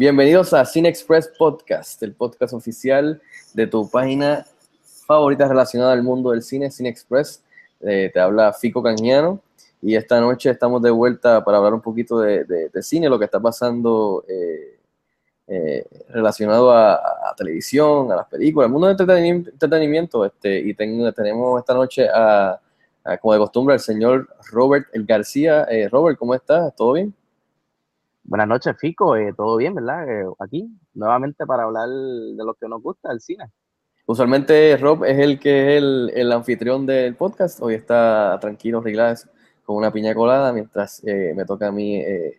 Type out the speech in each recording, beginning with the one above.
Bienvenidos a Cine Express Podcast, el podcast oficial de tu página favorita relacionada al mundo del cine, Cine Express. Eh, te habla Fico Canjiano y esta noche estamos de vuelta para hablar un poquito de, cine, lo que está pasando eh, eh, relacionado a, televisión, a las películas, al mundo del entretenimiento. este, y ten- tenemos esta noche a, como de costumbre, al señor Robert El García. Eh, Robert, ¿cómo estás? ¿Todo bien? Buenas noches, Fico. Eh, ¿Todo bien, verdad? Eh, aquí, nuevamente para hablar de lo que nos gusta, el cine. Usualmente Rob es el que es el, el anfitrión del podcast. Hoy está tranquilo, relax, con una piña colada, mientras eh, me toca a mí eh,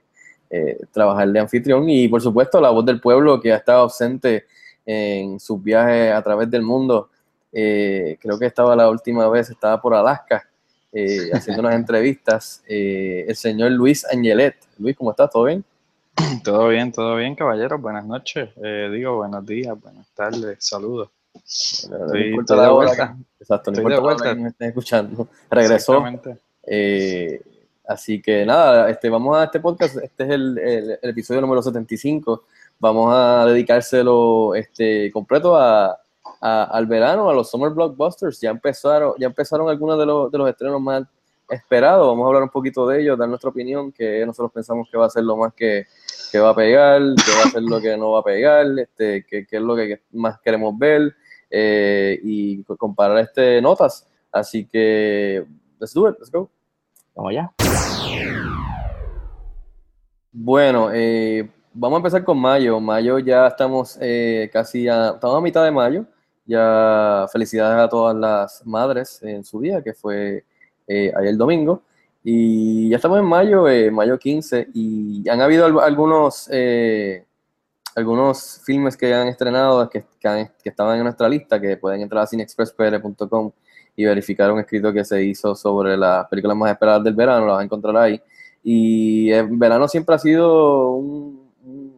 eh, trabajar de anfitrión. Y por supuesto, la voz del pueblo que ha estado ausente en sus viajes a través del mundo. Eh, creo que estaba la última vez, estaba por Alaska haciendo unas entrevistas. El señor Luis Angelet. Luis, ¿cómo estás? ¿Todo bien? Todo bien, todo bien, caballeros. Buenas noches. Eh, digo, buenos días, buenas tardes, saludos. Estoy- estoy de vuelta. Exacto, no Estoy de vuelta. me estén escuchando. Regresó. Eh, así que nada, este, vamos a este podcast, este es el, el- el episodio número 75, vamos a dedicárselo este, completo a, a- al verano, a los Summer Blockbusters, ya empezaron, ya empezaron algunos de los, de los estrenos más esperados, vamos a hablar un poquito de ellos, dar nuestra opinión, que nosotros pensamos que va a ser lo más que, que va a pegar, que va a ser lo que no va a pegar, este, que, que es lo que más queremos ver, eh, y comparar este, notas, así que let's do it, let's go. Vamos allá. Bueno, eh, vamos a empezar con mayo. Mayo ya estamos eh, casi a, estamos a mitad de mayo. Ya felicidades a todas las madres en su día, que fue eh, ayer domingo. Y ya estamos en mayo, eh, mayo 15, y han habido al- algunos, eh, algunos filmes que han estrenado, que, que, han- que estaban en nuestra lista, que pueden entrar a cinexpresspr.com y verificar un escrito que se hizo sobre las películas más esperadas del verano, las vas a encontrar ahí. Y el verano siempre ha sido un- un-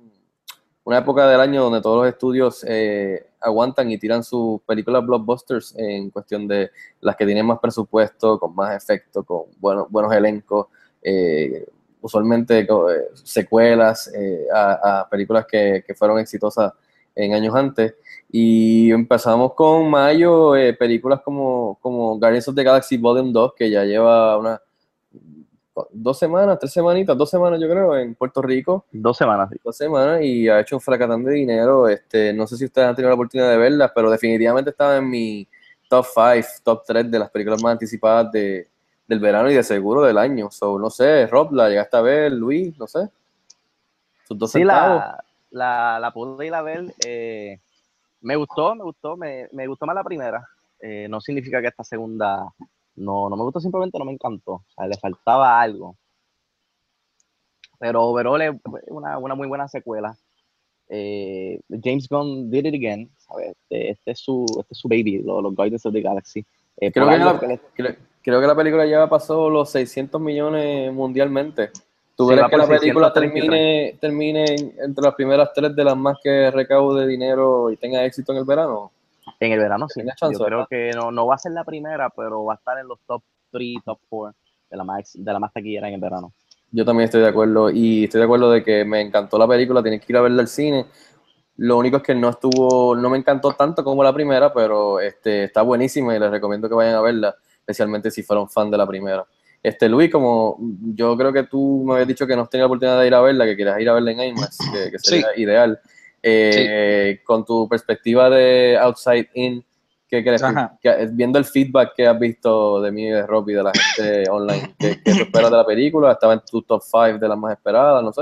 una época del año donde todos los estudios eh, aguantan y tiran sus películas blockbusters en cuestión de las que tienen más presupuesto, con más efecto, con buenos, buenos elencos, eh, usualmente eh, secuelas a, películas que, que fueron exitosas en años antes. Y empezamos con mayo, películas como, como Guardians of the Galaxy Volume 2, que ya lleva una dos semanas, tres semanitas, dos semanas yo creo, en Puerto Rico, Dos semanas. sí. dos semanas, y ha hecho un fracatán de dinero. Este, no sé si ustedes han tenido la oportunidad de verlas, pero definitivamente estaba en mi top 5, top 3 de las películas más anticipadas de, del verano y de seguro del año. So, no sé, Rob, la llegaste a ver, Luis, no sé. Sus dos Sí, centavos. la, la, la pude ir a ver. eh, me gustó, me gustó, me, me gustó más la primera. Eh, no significa que esta segunda no, no me gustó, simplemente no me encantó. O sea, le faltaba algo. Pero overall es una, una muy buena secuela. Eh, James Gunn did it again. ¿sabes? Este, este es su, este es su baby, los, los Guardians of the Galaxy. Eh, Creo que, la, que creo, creo que la película ya pasó los 600 millones mundialmente. ¿Tú crees que la película 633. termine, termine en- entre las primeras tres de las más que recaude dinero y tenga éxito en el verano? En el verano, sí. Yo creo ¿verdad? que no, no va a ser la primera, pero va a estar en los top 3, top 4 de la más, de la más taquillera en el verano. Yo también estoy de acuerdo y estoy de acuerdo de que me encantó la película, tienes que ir a verla al cine. Lo único es que no estuvo, no me encantó tanto como la primera, pero este, está buenísima y les recomiendo que vayan a verla, especialmente si fueron fan de la primera. Este, Luis, como yo creo que tú me habías dicho que no has tenido la oportunidad de ir a verla, que quieras ir a verla en IMAX, que, que sería ideal. Eh, Con tu perspectiva de Outside In, ¿qué crees? Que- viendo el feedback que has visto de mí de Rob y de la gente online, ¿qué, qué tú esperas de la película? ¿Estaba en tu top 5 de las más esperadas? No sé.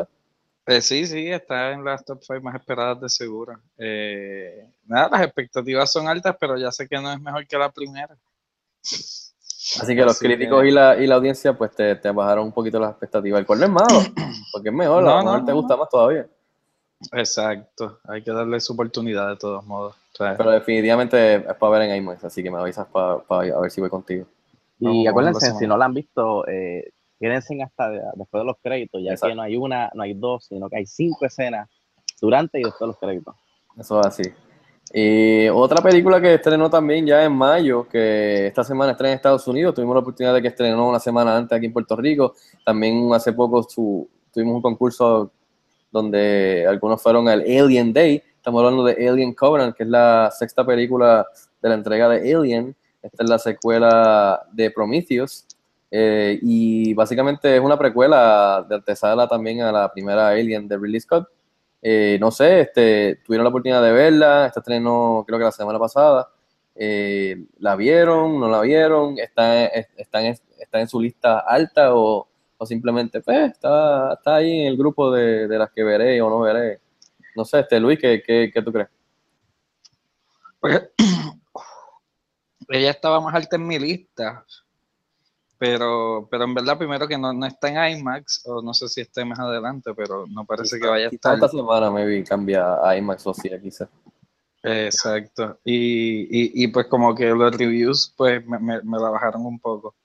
Eh, sí, sí, está en las top 5 más esperadas de seguro. Eh, nada, las expectativas son altas, pero ya sé que no es mejor que la primera. Así que los críticos que- y, la, y la audiencia pues te, te bajaron un poquito las expectativas, el cual no es malo, porque es mejor, a No, lo mejor no, te no, gusta más todavía. Exacto, hay que darle su oportunidad de todos modos. O sea, Pero definitivamente es para ver en IMAX, así que me avisas para a ver si voy contigo. Y vamos acuérdense, si no la han visto, eh, quédense hasta de- después de los créditos, ya Exacto. que no hay una, no hay dos, sino que hay cinco escenas durante y después de los créditos. Eso es así. Y otra película que estrenó también ya en mayo, que esta semana estrena en Estados Unidos, tuvimos la oportunidad de que estrenó una semana antes aquí en Puerto Rico. También hace poco su- tuvimos un concurso donde algunos fueron al Alien Day. Estamos hablando de Alien Covenant, que es la sexta película de la entrega de Alien. Esta es la secuela de Prometheus. Eh, y básicamente es una precuela de antesala también a la primera Alien de Ridley Scott. Eh, no sé, este, tuvieron la oportunidad de verla, esta estrenó creo que la semana pasada. Eh, ¿La vieron? ¿No la vieron? ¿Está, es- está, en, está en su lista alta o, o simplemente pues, está, está ahí en el grupo de, de las que veré o no veré? No sé, este Luis, ¿qué, qué, qué tú crees? Pues, ella estaba más alta en mi lista, pero, pero en verdad primero que no, no está en IMAX, o no sé si esté más adelante, pero no parece que vaya a estar. esta semana maybe cambia a IMAX o sí, quizás. Exacto. Y, y, y pues como que los reviews pues me, me, me la bajaron un poco.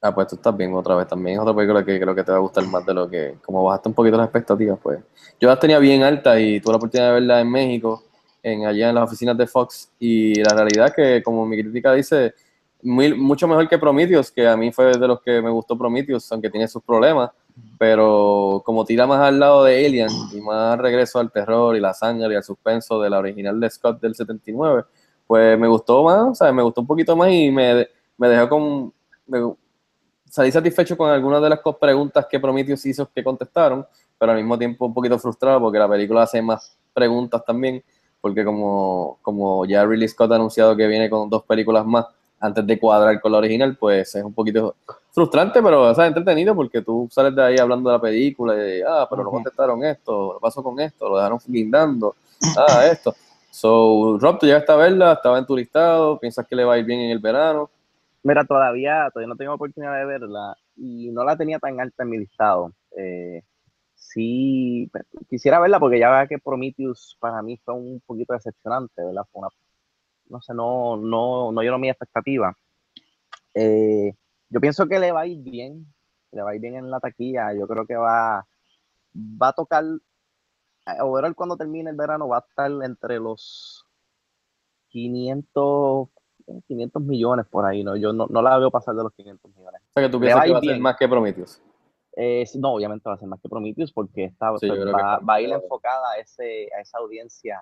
Ah, pues tú estás bien otra vez. También es otra película que creo que te va a gustar más de lo que, como bajaste un poquito las expectativas, pues. Yo las tenía bien altas y tuve la oportunidad de verla en México, en allá en las oficinas de Fox. Y la realidad que, como mi crítica dice, muy- mucho mejor que Prometheus, que a mí fue de los que me gustó Prometheus, aunque tiene sus problemas. Pero como tira más al lado de Alien y más regreso al terror y la sangre y al suspenso de la original de Scott del 79, pues me gustó más, o sea, me gustó un poquito más y me, me dejó con... salí satisfecho con algunas de las preguntas que Prometheus hizo que contestaron, pero al mismo tiempo un poquito frustrado porque la película hace más preguntas también, porque como, como ya Ridley Scott ha anunciado que viene con dos películas más antes de cuadrar con la original, pues es un poquito frustrante, pero o sea, entretenido porque tú sales de ahí hablando de la película y ah, pero no contestaron esto, lo pasó con esto, lo dejaron guindando, ah, esto. So, Rob, tú llegaste a verla, estaba en tu listado, piensas que le va a ir bien en el verano. Mira, todavía, todavía no tengo oportunidad de verla y no la tenía tan alta en mi listado. Eh, sí, quisiera verla porque ya vea que Prometheus para mí fue un poquito decepcionante, ¿verdad? Fue una, no sé, no, no, no llenó mi expectativa. Eh, yo pienso que le va a ir bien, le va a ir bien en la taquilla. Yo creo que va, va a tocar, eh, overall cuando termine el verano va a estar entre los 500, 500 millones por ahí, ¿no? Yo no, no la veo pasar de los 500 millones. O sea, que tú piensas que va a ser más que Prometheus. Eh, no, obviamente va a ser más que Prometheus porque Sí, pues, que va, está- va a ir enfocada a, ese, a esa audiencia.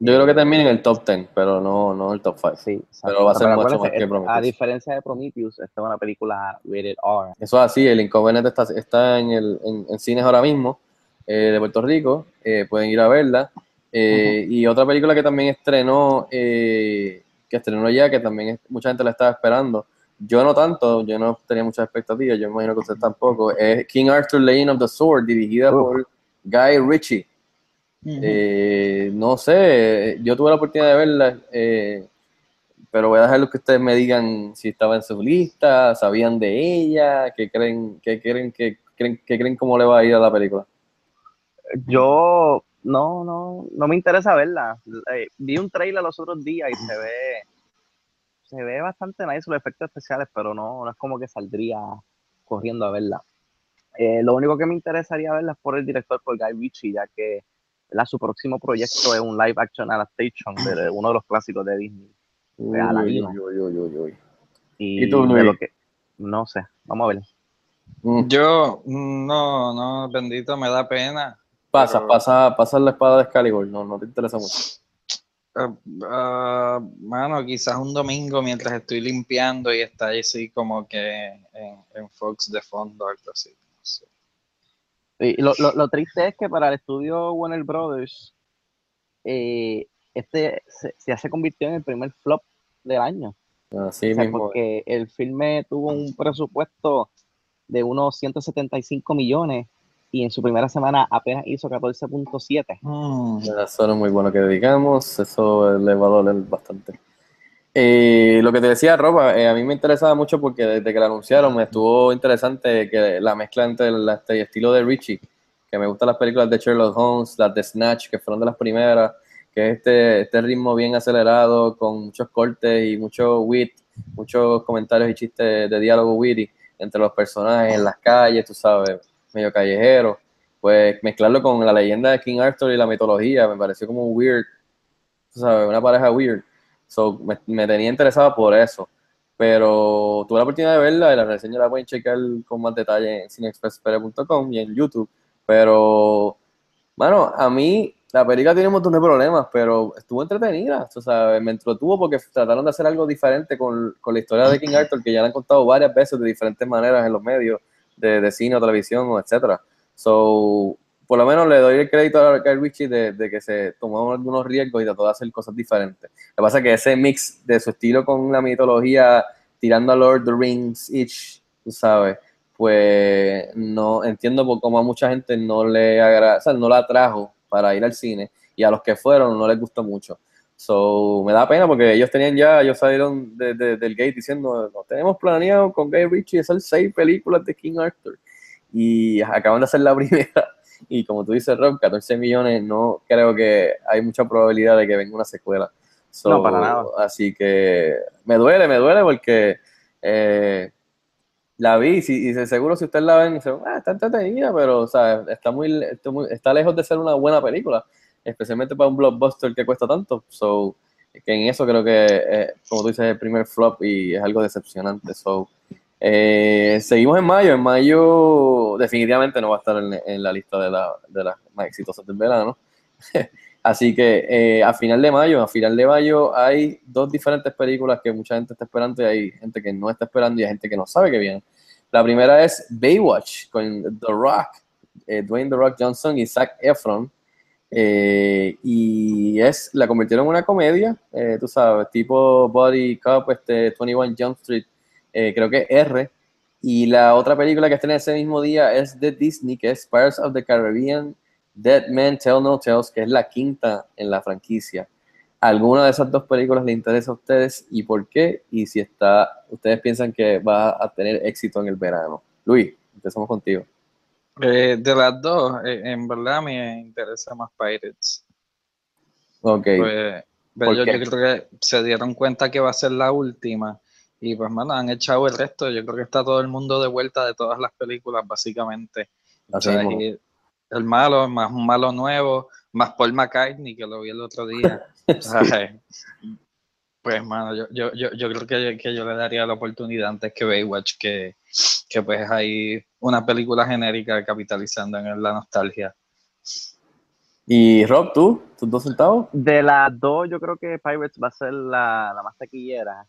Yo creo que termina en el top 10, pero no, no el top 5. Sí. Pero va a ser mucho más que Prometheus. A diferencia de Prometheus, esta es una película rated R. Eso es así, el Inconveniente está, está en, el, en, en cines ahora mismo eh, de Puerto Rico, eh, pueden ir a verla. Y otra película que también estrenó, eh, que estrenó ya, que también es- mucha gente la estaba esperando. Yo no tanto, yo no tenía muchas expectativas, yo me imagino que usted tampoco. Es King Arthur Lane of the Sword, dirigida por Guy Ritchie. Eh, no sé, yo tuve la oportunidad de verla, eh, pero voy a dejar que ustedes me digan si estaba en su lista, sabían de ella, qué creen, qué creen, qué creen, qué creen cómo le va a ir a la película. Yo no, no, no me interesa verla. Eh, vi un trailer los otros días y se ve, se ve bastante nice los efectos especiales, pero no, no es como que saldría corriendo a verla. Eh, lo único que me interesaría verla es por el director, por Guy Ritchie, ya que ¿verdad? su próximo proyecto es un live action adaptation de uno de los clásicos de Disney. Uy, Aladino. uy, uy, uy, uy, uy. Y, ¿Y tú, de Luis? lo que, no sé, vamos a ver. Mm, Yo, no, no, bendito, me da pena. Pasa, pero- pasa, pasa la espada de Excalibur, no, no te interesa mucho. Ah, mano, quizás un domingo mientras estoy limpiando y está ahí así como que en, en Fox de fondo, algo así. no sé. Y lo, lo- lo triste es que para el estudio Warner Brothers, eh, este se, ya se convirtió en el primer flop del año. Así O sea, mismo. porque el filme tuvo un presupuesto de unos 175 millones y en su primera semana apenas hizo 14.7. Mm, Eso no es muy bueno que digamos, eso le va a doler bastante. Eh, lo que te decía, Ropa, eh, a mí me interesaba mucho porque desde que la anunciaron me estuvo interesante que la mezcla entre el este estilo de Richie, que me gustan las películas de Sherlock Holmes, las de Snatch, que fueron de las primeras, que es este, este ritmo bien acelerado, con muchos cortes y mucho wit, muchos comentarios y chistes de diálogo witty entre los personajes en las calles, tú sabes, medio callejero. Pues mezclarlo con la leyenda de King Arthur y la mitología me pareció como weird, sabes, una pareja weird. So, me, me tenía interesado por eso. Pero tuve la oportunidad de verla y la reseña la pueden checar con más detalle en cineexpresspere.com y en YouTube. Pero, bueno, a mí la película tiene un montón de problemas, pero estuvo entretenida, o sea, me entretuvo porque trataron de hacer algo diferente con, con la historia de King Arthur, que ya la han contado varias veces de diferentes maneras en los medios de, cine o televisión, o etcétera. So, por lo menos le doy el crédito a Guy Ritchie de, que se tomó algunos riesgos y trató de hacer cosas diferentes. Lo que pasa es que ese mix de su estilo con la mitología, tirando a Lord of the Rings, each, tú sabes, pues no entiendo por cómo a mucha gente no le agrada, o sea, no la atrajo para ir al cine y a los que fueron no les gustó mucho. So, me da pena porque ellos tenían ya, ellos salieron de, de, del gate diciendo, no tenemos planeado con Guy Ritchie hacer seis películas de King Arthur. Y acaban de hacer la primera. Y como tú dices, Rob, 14 millones, no creo que hay mucha probabilidad de que venga una secuela. So, No, para nada. Así que me duele, me duele porque eh, la vi y, si- y de seguro si ustedes la ven, dicen, ah, está entretenida, pero o sea, está, muy, está muy- está lejos de ser una buena película, especialmente para un blockbuster que cuesta tanto. So, que en eso creo que, eh, como tú dices, es el primer flop y es algo decepcionante. So, eh, seguimos en mayo. En mayo definitivamente no va a estar en, en la lista de, la- de las más exitosas del verano. Así que eh, a final de mayo, a final de mayo hay dos diferentes películas que mucha gente está esperando y hay gente que no está esperando y hay gente que no sabe que vienen. La primera es Baywatch con The Rock, eh, Dwayne The Rock Johnson y Zac Efron. Eh, y es, la convirtieron en una comedia, eh, tú sabes, tipo Body Cop, este, 21 Jump Street, eh, creo que R. Y la otra película que está en ese mismo día es de Disney, que es Pirates of the Caribbean, Dead Men Tell No Tales, que es la quinta en la franquicia. ¿Alguna de esas dos películas le interesa a ustedes y por qué? Y si está, ustedes piensan que va a tener éxito en el verano. Luis, empezamos contigo. Eh, de las dos, eh, en verdad me interesa más Pirates. Ok. Pues, pero ¿Por yo, creo que se dieron cuenta que va a ser la última. Y pues, mano, han echado el resto. Yo creo que está todo el mundo de vuelta de todas las películas, básicamente. O Así sea, mismo. y el malo, más un malo nuevo, más Paul McCartney, que lo vi el otro día. Pues, mano, yo, yo, yo, yo creo que, que yo le daría la oportunidad antes que Baywatch, que, que pues hay una película genérica capitalizando en la nostalgia. Y Rob, ¿tú? ¿Tus dos centavos? De las dos, yo creo que Pirates va a ser la, la más taquillera.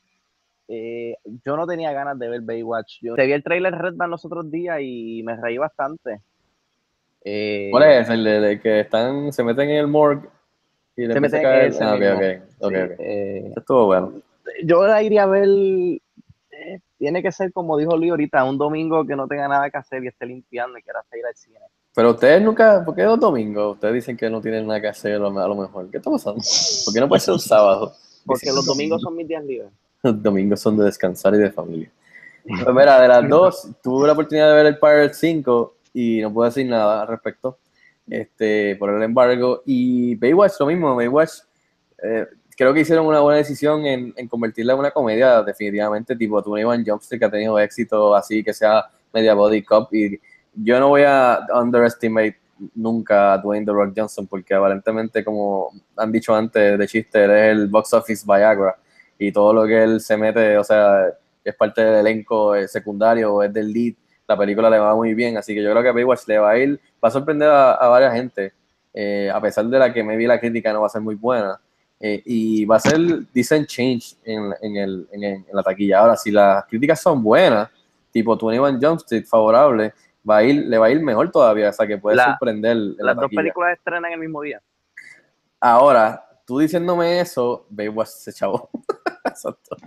Eh, yo no tenía ganas de ver Baywatch. Yo te vi el trailer Red Band los otros días y me reí bastante. Eh, ¿Cuál es? El de, de que están, se meten en el morgue y le Se a meten en caer. Ah, ok, mismo. ok, ok, sí, eh, estuvo bueno. yo la iría a ver. Eh, tiene que ser como dijo Lee ahorita, un domingo que no tenga nada que hacer y esté limpiando y quiera ir al cine. Pero ustedes nunca, ¿por qué los domingos? Ustedes dicen que no tienen nada que hacer a lo mejor. ¿Qué está pasando? ¿Por qué no puede ser un sábado? Porque los domingos son mis días libres. Los domingos son de descansar y de familia. Pues mira, de las dos, tuve la oportunidad de ver el Pirate 5 y no puedo decir nada al respecto este, por el embargo. Y Baywatch, lo mismo, Baywatch, eh, creo que hicieron una buena decisión en, convertirla en una comedia, definitivamente, tipo 21 Jump Street, que ha tenido éxito así, que sea media body cop. Y yo no voy a underestimate nunca a Dwayne The Rock Johnson, porque aparentemente, como han dicho antes de chiste, es el box office Viagra y todo lo que él se mete, o sea, es parte del elenco secundario, es del lead, la película le va muy bien, así que yo creo que Baywatch le va a ir, va a sorprender a, a varias gente, eh, a pesar de la que me vi la crítica no va a ser muy buena, eh, y va a ser decent change en, en, el, en, el- en la taquilla. Ahora, si las críticas son buenas, tipo 21 Jump Street, favorable, va a ir, le va a ir mejor todavía, o sea, que puede La- sorprender en la Las dos películas estrenan el mismo día. Ahora, tú diciéndome eso, Baywatch se chavó. Exacto.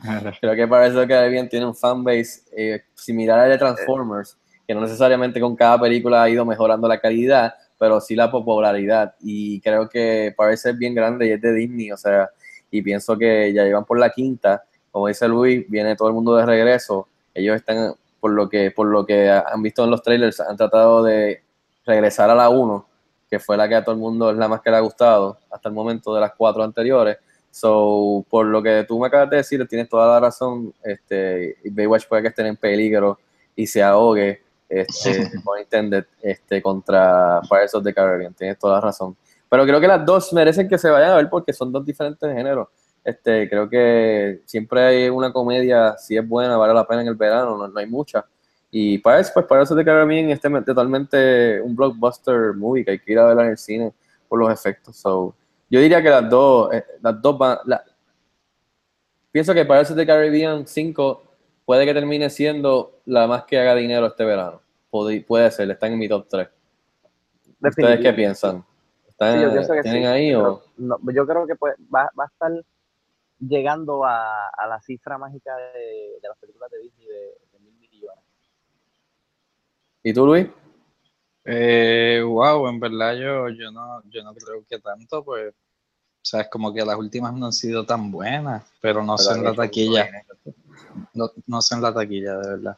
Creo que para eso que bien tiene un fanbase eh, similar al de Transformers, que no necesariamente con cada película ha ido mejorando la calidad, pero sí la popularidad. Y creo que parece bien grande y es de Disney, o sea, y pienso que ya llevan por la quinta, como dice Luis, viene todo el mundo de regreso. Ellos están, por lo que, por lo que han visto en los trailers, han tratado de regresar a la 1, que fue la que a todo el mundo es la más que le ha gustado hasta el momento de las cuatro anteriores. So, por lo que tú me acabas de decir, tienes toda la razón. Este, Baywatch puede que esté en peligro y se ahogue, este, intended, este, contra Pirates of the Caribbean. Tienes toda la razón. Pero creo que las dos merecen que se vayan a ver porque son dos diferentes géneros. Este, creo que siempre hay una comedia, si es buena, vale la pena en el verano, no, no hay mucha. Y para eso, pues para eso de Caribbean este es totalmente un blockbuster movie que hay que ir a ver en el cine por los efectos. So, yo diría que las dos, eh, las dos van. La, pienso que Pirates of the Caribbean 5 puede que termine siendo la más que haga dinero este verano. Puede, puede ser, están en mi top 3. ¿Ustedes qué piensan? ¿Están, Sí, yo pienso que ¿Tienen sí, ahí pero o.? no, yo creo que pues, va, va a estar llegando a, a la cifra mágica de, de las películas de Disney de, de mil millones. ¿Y tú, Luis? Eh, wow, en verdad yo, yo no, yo no creo que tanto, pues, o sea, es como que las últimas no han sido tan buenas, pero no sé en la taquilla, no, no sé en la taquilla, de verdad.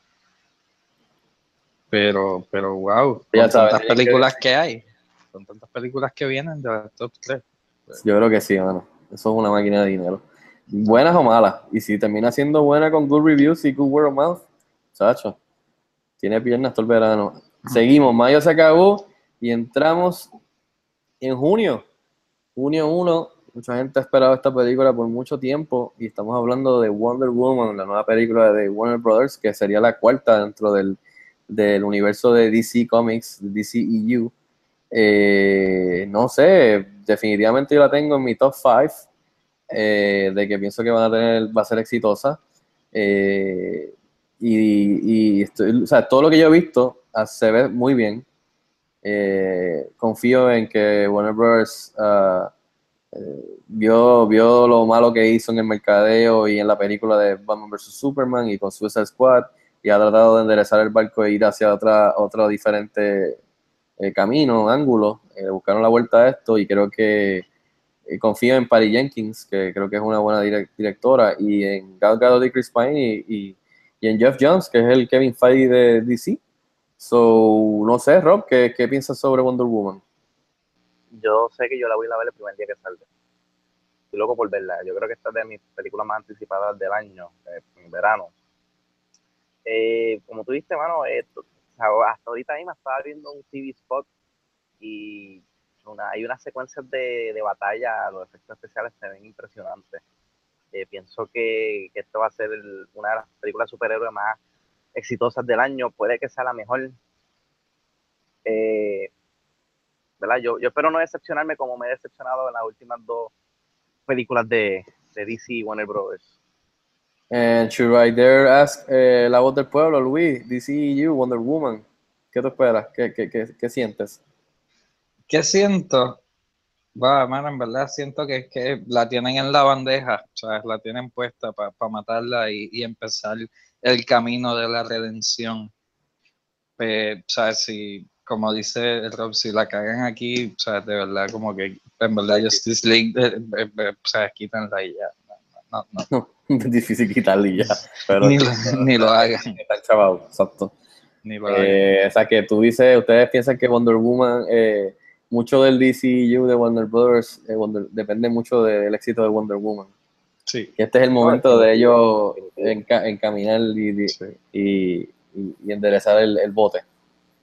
Pero, pero wow, Ya con sabes, tantas que- películas que hay, con tantas películas que vienen de las top 3. Yo creo que sí, mano. Eso es una máquina de dinero. Buenas o malas. Y si termina siendo buena con good reviews y good word of mouth, chacho, tiene piernas todo el verano. Seguimos, mayo se acabó y entramos en junio. Junio 1, mucha gente ha esperado esta película por mucho tiempo y estamos hablando de Wonder Woman, la nueva película de Warner Brothers, que sería la cuarta dentro del, del universo de DC Comics, DCEU. Eh, no sé, definitivamente yo la tengo en mi top 5, de que pienso que va a ser exitosa. Eh, y estoy- todo lo que yo he visto ah, se ve muy bien. Eh, confío en que Warner Bros. ah, vio, vio lo malo que hizo en el mercadeo y en la película de Batman vs. Superman y con Suicide Squad y ha tratado de enderezar el barco e ir hacia otra, otro diferente eh, camino, ángulo. Eh, buscaron la vuelta a esto y creo que eh, confío en Patty Jenkins, que creo que es una buena direc- directora, y en Gal Gadot y Chris Pine y, y- y en Jeff Jones, que es el Kevin Feige de DC. So, no sé, Rob, ¿qué, qué piensas sobre Wonder Woman? Yo sé que yo la voy a ver el primer día que salga. Estoy loco por verla. Yo creo que esta es de mis películas más anticipadas del año, eh, en verano. Eh, como tú viste, mano, hasta ahorita mismo estaba viendo un TV spot y hay unas secuencias de, de batalla, los efectos especiales se ven impresionantes. Eh, pienso que, que esto va a ser una de las películas superhéroes más exitosas del año. Puede que sea la mejor. Eh, ¿verdad? Yo, yo espero no decepcionarme como me he decepcionado en las últimas dos películas de, de DC y Warner Brothers. And should I dare ask eh, la voz del pueblo, Luis, DCEU, Wonder Woman? ¿Qué te esperas? ¿Qué, qué, qué, qué sientes? ¿Qué siento? Va, mano, en verdad siento que, que la tienen en la bandeja, o sea, la tienen puesta para matarla y, y empezar el camino de la redención. Eh, sea, si, como dice el Rob, si la cagan aquí, o sea, de verdad, como que, en verdad, Justice League, eh, eh, eh, o sea, quítanla y ya. No, no, no, Difícil quitarle ya. Pero ni, lo, ni lo hagan, Está chavado, exacto. ni lo hagan. Eh, o sea, que tú dices, ustedes piensan que Wonder Woman, eh, mucho del DCU de Wonder Brothers, eh, Wonder- depende mucho del éxito de Wonder Woman. Sí, Que este es el momento de ellos enca- encaminar y, y, sí, y- y enderezar el, el bote.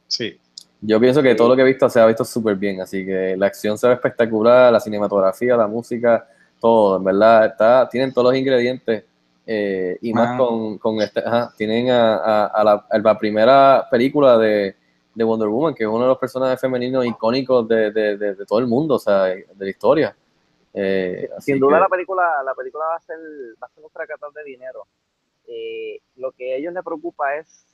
sí. Yo pienso que todo lo que he visto se ha visto súper bien, así que la acción se ve espectacular, la cinematografía, la música, todo, en verdad, está, tienen todos los ingredientes eh, y más Ah. con, con este, ajá, tienen a, a- a la, a la primera película de, de Wonder Woman, que es uno de los personajes femeninos icónicos de, de- todo el mundo, o sea, de la historia. Eh, Sin duda que- la película, la película va a ser, va a ser un fracaso de dinero. Eh, lo que a ellos les preocupa es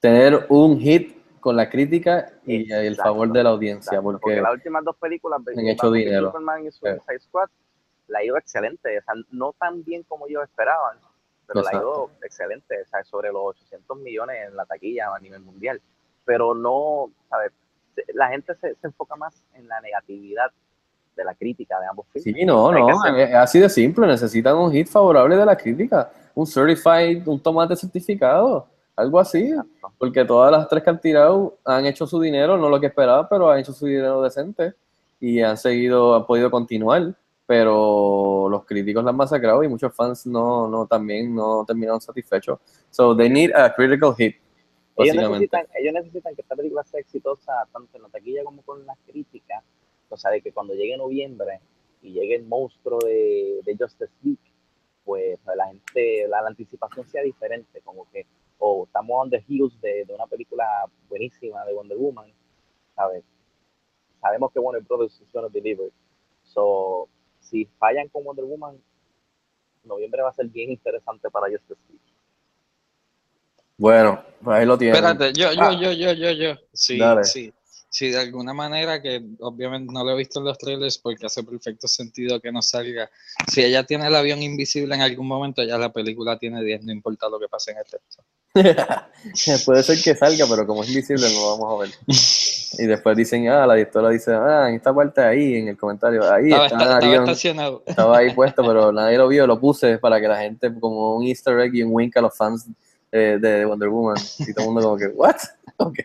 tener un hit con la crítica y el Exacto, favor de la audiencia, Exacto, porque, porque las últimas dos películas, han hecho dinero. Superman y Suicide Squad, la ido excelente, o sea, no tan bien como ellos esperaban, pero la ha ido excelente, o sea, sobre los 800 millones en la taquilla a nivel mundial, pero no, ¿sabes? La gente se, se enfoca más en la negatividad de la crítica de ambos filmes. Sí, no, no, es así de simple, necesitan un hit favorable de la crítica, un certified, un tomate certificado. Algo así, porque todas las tres que han tirado han hecho su dinero, no lo que esperaba, pero han hecho su dinero decente y han seguido, han podido continuar, pero los críticos la han masacrado y muchos fans no, no también no terminaron satisfechos. So they need a critical hit, Ellos necesitan, ellos necesitan que esta película sea exitosa tanto en la taquilla como con las críticas. O sea, de que cuando llegue noviembre y llegue el monstruo de, de Justice League, pues la gente, la, la anticipación sea diferente, como que, o estamos on the heels de, de una película buenísima de Wonder Woman, ¿sabes? Sabemos que Warner Brothers is gonna deliver. So, si fallan con Wonder Woman, noviembre va a ser bien interesante para Justice League. Bueno, pues ahí lo tienen. Espérate, yo, yo, Ah. yo, yo, yo, yo. Sí, Dale. sí. Sí, de alguna manera que obviamente no lo he visto en los trailers porque hace perfecto sentido que no salga. Si ella tiene el avión invisible en algún momento, ya la película tiene 10, no importa lo que pase en el texto. Puede ser que salga, pero como es invisible no lo vamos a ver. Y después dicen, ah, la directora dice, ah, en esta parte ahí, en el comentario, ahí Estaba, está estaba estacionado. Estaba ahí puesto, pero nadie lo vio, lo puse para que la gente, como un easter egg y un wink a los fans eh, de Wonder Woman. Y todo el mundo como que, ¿what? Ok.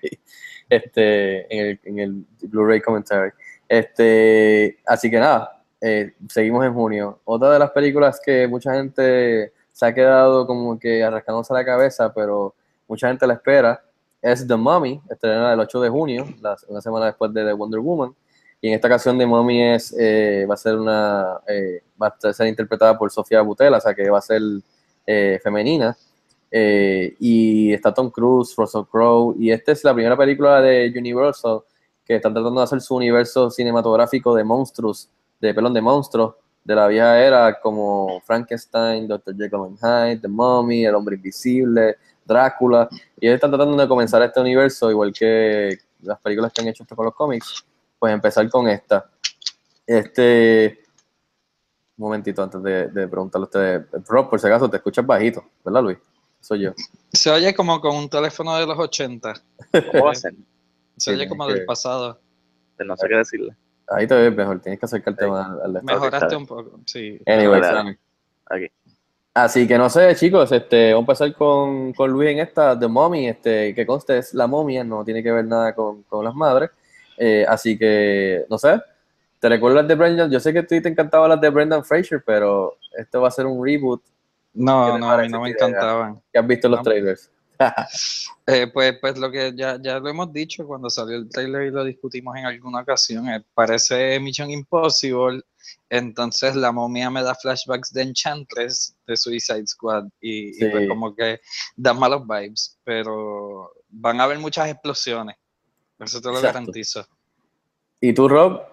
Este, en el, en el Blu-ray commentary. Este, así que nada, eh, seguimos en junio. Otra de las películas que mucha gente se ha quedado como que arrancándose la cabeza, pero mucha gente la espera, es The Mummy, estrena el 8 de junio, una semana después de The Wonder Woman. Y en esta ocasión The Mummy es, eh, va a ser una, eh, va a ser interpretada por Sofía Butela, o sea que va a ser eh, femenina. Y está Tom Cruise, Russell Crowe, y esta es la primera película de Universal que están tratando de hacer su universo cinematográfico de monstruos, de pelón de monstruos, de la vieja era como Frankenstein, Dr. Jekyll and Hyde, The Mummy, El Hombre Invisible, Drácula, y ellos están tratando de comenzar este universo, igual que las películas que han hecho con los cómics, pues empezar con esta. Este, un momentito antes de, de preguntarle a ustedes, Rob, por si acaso te escuchas bajito, ¿verdad Luis? Soy yo. Se oye como con un teléfono de los 80. ¿Cómo va a ser? Se Sí, oye como que- del pasado. No sé qué decirle. Ahí te ves mejor, tienes que acercarte Sí. más al, al de Mejoraste un poco. Sí. Anyway. Aquí. Así que no sé, chicos, este, vamos a empezar con, con Luis en esta, The Mommy, este, que conste es la momia, no tiene que ver nada con, con las madres. Eh, así que, no sé, ¿te recuerdas de Brendan? Yo sé que a ti te encantaban las de Brendan Fraser, pero esto va a ser un reboot ¿Qué No, no, a mí no me encantaban. que has visto en los No. trailers. Eh, pues, pues lo que ya, ya lo hemos dicho cuando salió el trailer y lo discutimos en alguna ocasión, eh, parece Mission Impossible, entonces la momia me da flashbacks de Enchantress, de Suicide Squad, y, pues como que da malos vibes, pero van a haber muchas explosiones, eso te lo Exacto. garantizo. ¿Y tú, Rob?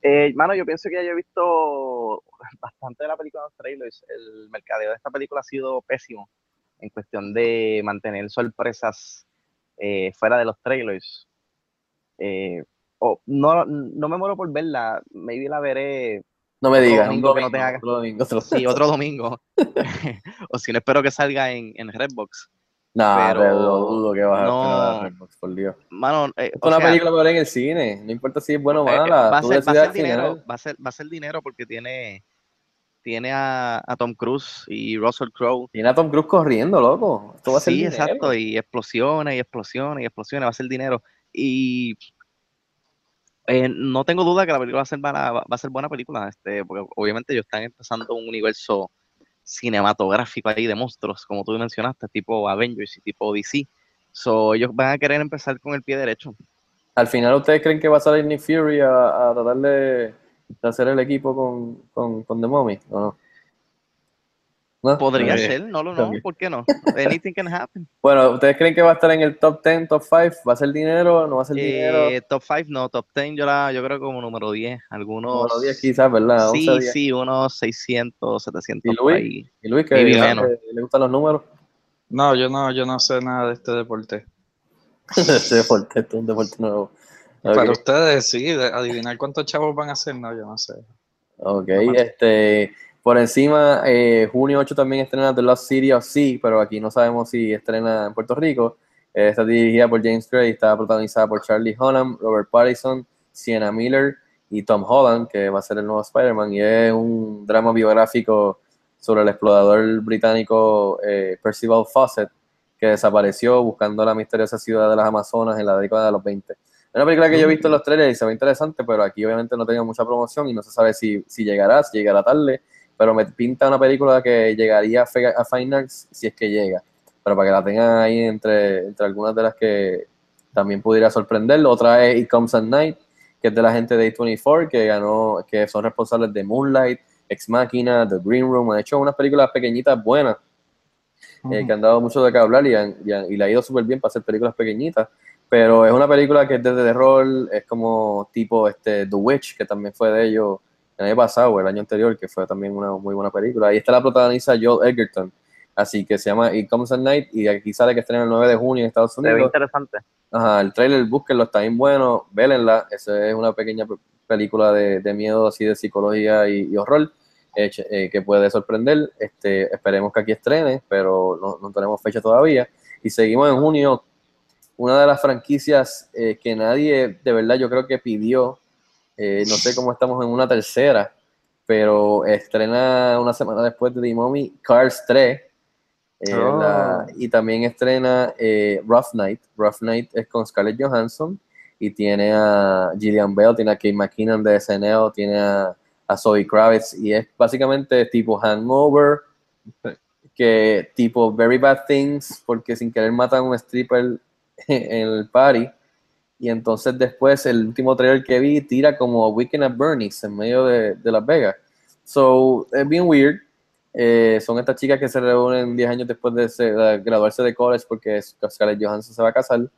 Eh, mano, yo pienso que ya yo he visto bastante de la película en los trailers. El mercadeo de esta película ha sido pésimo en cuestión de mantener sorpresas eh, fuera de los trailers. Eh, no, no me muero por verla, maybe la veré No me digas, domingo que no domingo, te haga- otro domingo, otro- sí, otro domingo. o si no, espero que salga en, en Redbox. No, pero te lo dudo que vas a no. esperar a Redbox, por Dios. Mano, eh, Es una sea, película para ver en el cine, no importa si es buena o mala, va, a tú ser, va a decides ser al final. dinero, va a ser, va a ser dinero porque tiene, tiene a, a Tom Cruise y Russell Crowe. Tiene a Tom Cruise corriendo, loco. Esto va a ser Sí, dinero. exacto, y explosiones y explosiones y explosiones, va a ser dinero. Y eh, no tengo duda que la película va a ser, buena- va a ser buena película, este, porque obviamente ellos están empezando un universo cinematográfico ahí de monstruos, como tú mencionaste, tipo Avengers y tipo DC. So, ellos van a querer empezar con el pie derecho. Al final, ¿ustedes creen que va a salir Nick Fury a, a tratar de, de hacer el equipo con, con, con The Mummy? ¿O no? ¿No? Podría Ok. ser, no, no, no. ¿por qué no? Anything can happen. Bueno, ¿ustedes creen que va a estar en el top 10, top 5? ¿Va a ser dinero? ¿No va a ser dinero? Eh, top 5, no, top 10 yo, la, yo creo como número 10. Algunos. Número 10 quizás, ¿verdad? 11, Sí, 10. sí, unos 600, 700 ¿Y Luis? ahí. ¿Y Luis, que Y que le gustan los números? No, yo no, yo no sé nada de este deporte. Ese deporte, esto es un deporte nuevo. Ok. Para ustedes, sí, adivinar cuántos chavos van a hacer, no, yo no sé. Ok, Vamos. este, por encima, eh, junio 8 también estrena The Lost City of Sea, pero aquí no sabemos si estrena en Puerto Rico. Eh, está dirigida por James Gray, está protagonizada por Charlie Hunnam, Robert Pattinson, Sienna Miller y Tom Holland, que va a ser el nuevo Spider-Man, y es un drama biográfico sobre el explorador británico eh, Percival Fawcett, que desapareció buscando la misteriosa ciudad de las Amazonas en la década de los 20. Una película que yo he visto en los trailers y se ve interesante, pero aquí obviamente no tenía mucha promoción y no se sabe si, si llegará, si llegará tarde, pero me pinta una película que llegaría a, Fe- a Fine Arts si es que llega, pero para que la tengan ahí entre, entre algunas de las que también pudiera sorprender. Otra es It Comes at Night, que es de la gente de A24, que ganó, que son responsables de Moonlight, Ex Machina, The Green Room, han hecho unas películas pequeñitas buenas eh, que han dado mucho de qué hablar y, han- y han- y le ha ido súper bien para hacer películas pequeñitas. Pero es una película que es de terror, es como tipo este, The Witch, que también fue de ellos el año pasado o el año anterior, que fue también una muy buena película. Ahí está la protagonista Joel Edgerton, así que se llama It Comes at Night y aquí sale que estrena el 9 de junio en Estados Unidos. interesante. Ajá, el trailer, búsquenlo, está bien bueno, vélenla. Esa es una pequeña pe- película de, de miedo, así de psicología y, y horror, eh, eh, que puede sorprender. Este, esperemos que aquí estrene, pero no, no tenemos fecha todavía. Y seguimos en junio, una de las franquicias eh, que nadie de verdad yo creo que pidió, eh, no sé cómo estamos en una tercera, pero estrena una semana después de The Mummy, Cars 3. eh, Oh. la- y también estrena Rough Night. Rough Night es con Scarlett Johansson y tiene a Gillian Bell, tiene a Kate McKinnon de SNL, tiene a, a Zoe Kravitz y es básicamente tipo Hangover, que tipo Very Bad Things, porque sin querer matan a un stripper en el party. Y entonces después el último trailer que vi tira como Weekend at Bernie's en medio de, de Las Vegas. So, es bien weird. Eh, son estas chicas que se reúnen 10 años después de, de graduarse de college porque Scarlett Johansson se va a casar.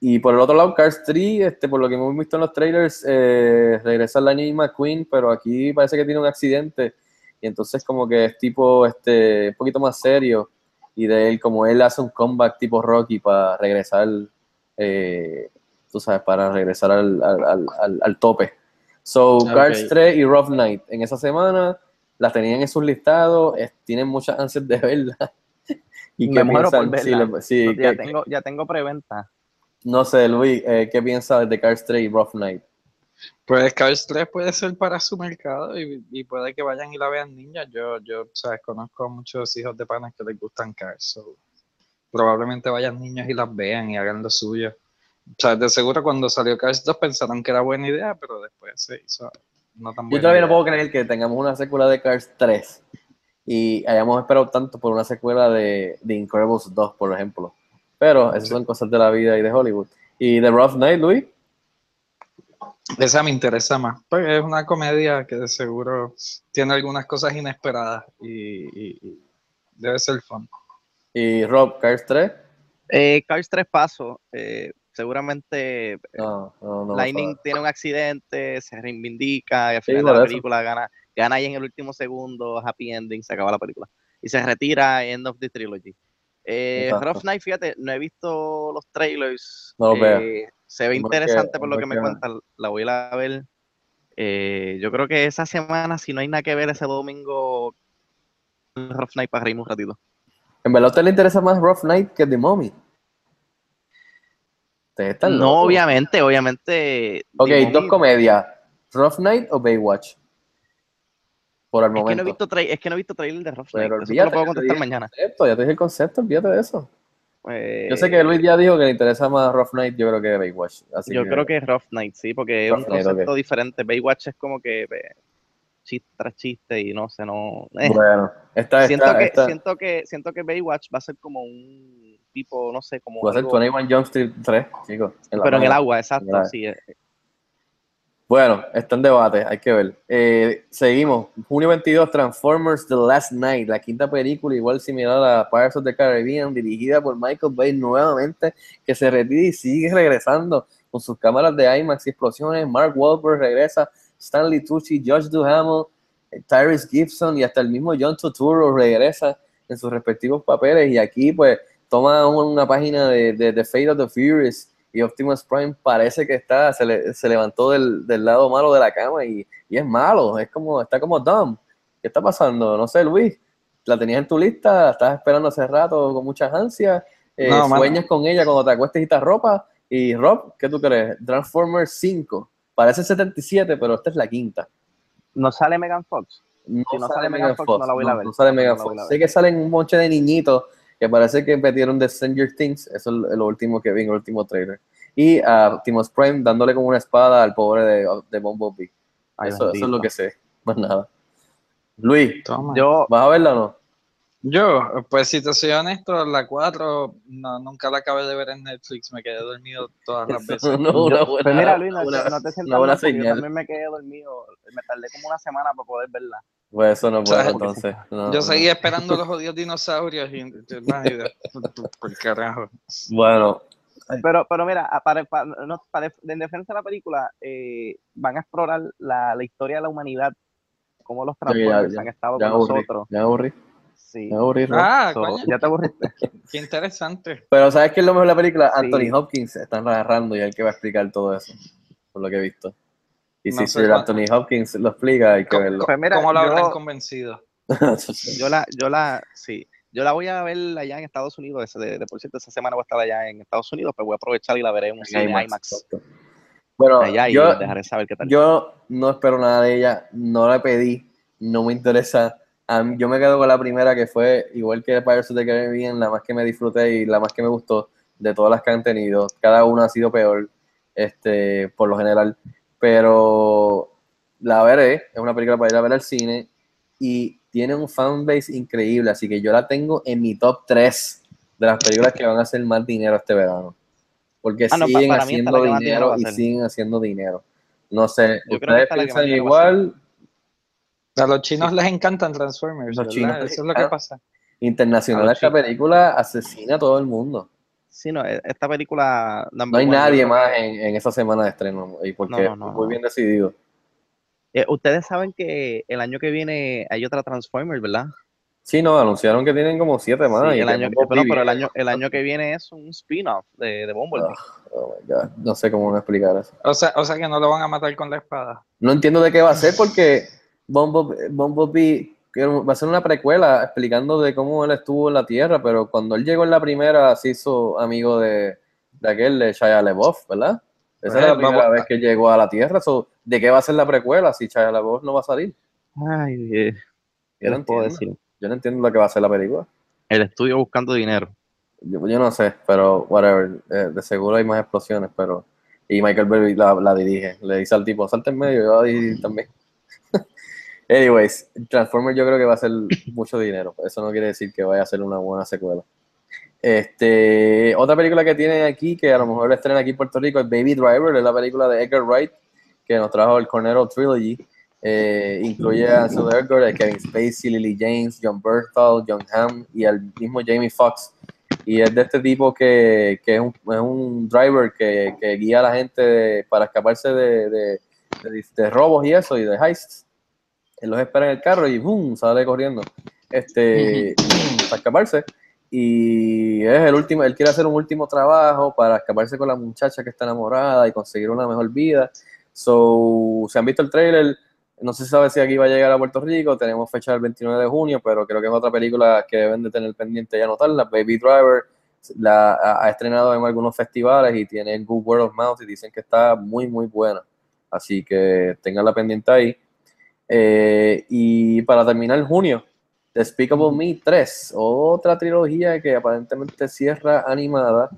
Y por el otro lado, Cars 3, este, por lo que hemos visto en los trailers, eh, regresa la Lightning McQueen, pero aquí parece que tiene un accidente. Y entonces como que es tipo este, un poquito más serio. Y de él, como él hace un comeback tipo Rocky para regresar, eh, tú sabes, para regresar al, al, al, tope. So, Ok. Cars 3 y Rough Night en esa semana las tenían en sus listados, es- tienen muchas ansias de verla. ¿Y Me qué muero por piensan? Sí, verla. le- sí, ya, ¿qué- tengo, ya tengo preventa. no sé, Luis, eh, ¿qué piensas de Cars 3 y Rough Night? Pues Cars 3 puede ser para su mercado y, y puede que vayan y la vean niñas. Yo, yo, sabes, conozco a muchos hijos de panas que les gustan Cars, so, probablemente vayan niños y las vean y hagan lo suyo. O sea, de seguro cuando salió Cars 2 pensaron que era buena idea, pero después se hizo no tan Yo buena todavía no idea. puedo creer que tengamos una secuela de Cars 3 y hayamos esperado tanto por una secuela de, de Incredibles 2, por ejemplo. Pero esas son cosas de la vida y de Hollywood. ¿Y de Rough Night, Luis? Esa me interesa más. Pues es una comedia que de seguro tiene algunas cosas inesperadas y, y- y debe ser fun. ¿Y Rob, Cars 3? Eh, Cars 3 pasos. eh, seguramente eh, No, no, no. Lightning tiene un accidente, se reivindica y al final de la eso. película gana, gana ahí en el último segundo, happy ending, se acaba la película. Y se retira, end of the trilogy. Eh. Rough Night, fíjate, no he visto los trailers. No los eh, Se ve interesante por lo que me cuentan, la voy a ir a ver. Eh, yo creo que esa semana, si no hay nada que ver ese domingo, Rough Night para reírme un ratito. ¿En verdad a usted le interesa más Rough Night que The Mommy? Están No, obviamente, obviamente. Ok, The dos comedias. ¿Rough Night o Baywatch? Por el Es que, no momento. he visto es que no he visto trailer de Night. Pero Eso te lo olvídate, puedo contestar mañana. concepto, ya te dije el concepto, olvídate de eso. Eh, Yo sé que Luis ya dijo que le interesa más Rough Night, yo creo que Baywatch. Así Yo que- creo que es Rough Night, sí, porque es un Night, concepto ok. diferente. Baywatch es como que eh, chiste tras chiste y no sé, no. eh. Bueno, esta, siento, esta, que, esta siento que siento que Baywatch va a ser como un tipo, no sé, como va a ser algo- 21 Jump Street 3, chicos. pero en el agua, exacto, sí. Bueno, está en debate, hay que ver. Eh, seguimos. Junio 22, Transformers The Last Night, la quinta película, igual similar a Pirates of the Caribbean, dirigida por Michael Bay nuevamente, que se retira y sigue regresando con sus cámaras de IMAX y explosiones. Mark Wahlberg regresa, Stanley Tucci, Josh Duhamel, eh, Tyrese Gibson y hasta el mismo John Turturro regresa en sus respectivos papeles. Y aquí, pues, toma una página de, de The Fate of the Furious y Optimus Prime parece que está, se, le- se levantó del, del lado malo de la cama y, y es malo, es como, está como dumb. ¿Qué está pasando? No sé, Luis, la tenías en tu lista, estás esperando hace rato con muchas ansias, eh, No, mano. sueñas con ella cuando te acuestes y te ropa. Y Rob, ¿qué tú crees? Transformers 5, parece 77, pero esta es la quinta. No sale Megan Fox. No, Si no sale sale Megan Fox, Fox, no la voy a ver. no sale Megan Fox. Sé que salen un montón de niñitos que parece que metieron de Stranger Things, eso es lo último que vi en el último trailer. Y a Optimus Prime dándole como una espada al pobre de, de Bumblebee. Ay, eso, eso es lo que sé, más nada. Luis, Toma. Yo, ¿vas a verla o no? Yo, pues si te soy honesto, la 4 no, nunca la acabé de ver en Netflix, me quedé dormido todas las veces. No, una buena- pues mira, Luis, no, una- no te sientas yo también me quedé dormido. Me tardé como una semana para poder verla. Pues eso no puedo, sea, entonces. no, Yo no. seguía esperando los odios dinosaurios y, ay, por carajo. Bueno, Pero, pero mira, a- para, para- no, para- en defensa de la película, eh, van a explorar la, la historia de la humanidad, cómo los ya- Transformers ya- han estado ya con aburrí, nosotros. ya aburrí, Sí. ya aburrí. Ah, So, ya te aburriste. qué interesante. Pero ¿sabes qué es lo mejor de la película? Sí. Anthony Hopkins se están agarrando y es el que va a explicar todo eso, por lo que he visto. Y No si Sir. Anthony Hopkins lo explica, hay que ¿Cómo, verlo. Pues mira, cómo lo habrán yo- convencido? Yo la, yo la, sí, yo la voy a ver allá en Estados Unidos. De, de por cierto, esa semana voy a estar allá en Estados Unidos, pues voy a aprovechar y la veré en un En cine IMAX, IMAX. Bueno, allá yo, dejaré saber qué tal. yo no espero nada de ella, no la pedí, no me interesa. Yo me quedo con la primera que fue igual que Pirates of the Caribbean, la más que me disfruté y la más que me gustó de todas las que han tenido. Cada una ha sido peor, este, por lo general, pero la veré, es una película para ir a ver al cine y tiene un fanbase increíble, así que yo la tengo en mi top 3 de las películas que van a hacer más dinero este verano. Porque Ah, no, siguen haciendo dinero y siguen haciendo dinero. No sé, Yo ustedes piensan a igual, A los chinos les encantan Transformers, Los chinos Eso es lo que encanta. pasa. internacional esta película asesina a todo el mundo. Sí, no, e- esta película... No hay nadie más en, en esa semana de estreno y porque No, no, no, muy bien decidido. Eh, ustedes saben que el año que viene hay otra Transformers, ¿verdad? Sí, no, anunciaron que tienen como siete más. Sí, y el año, pero, pero el año, el año que viene es un spin-off de, de Bumblebee. Oh my God, no sé cómo explicar eso. O sea, o sea que no lo van a matar con la espada. No entiendo de qué va a ser porque Bumblebee, Bumblebee va a ser una precuela explicando de cómo él estuvo en la Tierra, pero cuando él llegó en la primera se hizo amigo de, de aquel de Shia LaBeouf, ¿verdad? Esa era la primera vamos- vez que llegó a la Tierra. so, ¿De qué va a ser la precuela si Shia LaBeouf no va a salir? Ay, ¿qué Yo no puedo decir? Yo no entiendo lo que va a ser la película. El estudio buscando dinero. Yo, yo no sé, pero whatever. Eh, de seguro hay más explosiones, pero. Y Michael Bay la, la dirige. Le dice al tipo, salte en medio, yo la dirigí también. Anyways, Transformers yo creo que va a ser mucho dinero. Eso no quiere decir que vaya a ser una buena secuela. Este, otra película que tienen aquí, que a lo mejor la estrenan aquí en Puerto Rico, es Baby Driver, es la película de Edgar Wright, que nos trajo el Cornetto Trilogy. Eh, incluye a Ansel Elgort, Kevin Spacey, Lily James, John Berthal, John Hamm y al mismo Jamie Foxx. Y es de este tipo que, es, un, driver que, guía a la gente para escaparse de- de robos y eso, y de heists. Él los espera en el carro y ¡boom! sale corriendo este, para escaparse. Y es el último, él quiere hacer un último trabajo para escaparse con la muchacha que está enamorada y conseguir una mejor vida. So, se han visto el trailer, no se sabe si aquí va a llegar a Puerto Rico, tenemos fecha del 29 de junio, pero creo que es otra película que deben de tener pendiente y anotarla. Baby Driver la ha, estrenado en algunos festivales y tiene good word of mouth y dicen que está muy, muy buena. Así que tenganla pendiente ahí. Eh, y para terminar, junio, Despicable Me 3, otra trilogía que aparentemente cierra animada.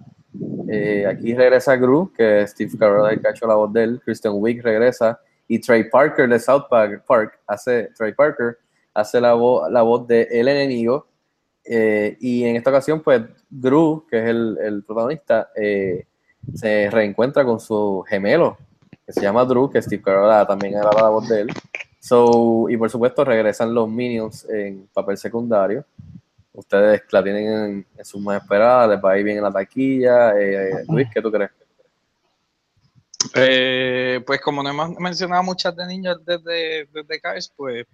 Eh, aquí regresa Gru, que Steve Carell hecho la voz de él, Kristen Wiig regresa, y Trey Parker de South Park, hace, Trey Parker hace la, voz la voz de El Enemigo. Eh, y en esta ocasión, pues, Gru, que es el, el protagonista, eh, se reencuentra con su gemelo, que se llama Drew, que Steve Carell también era la voz de él. So, y por supuesto regresan los Minions en papel secundario. Ustedes la tienen en, en sus más esperadas, les va a ir bien en la taquilla. Eh, Luis, ¿qué tú crees? Eh, pues como no hemos mencionado muchas de niños desde, desde Cars, pues,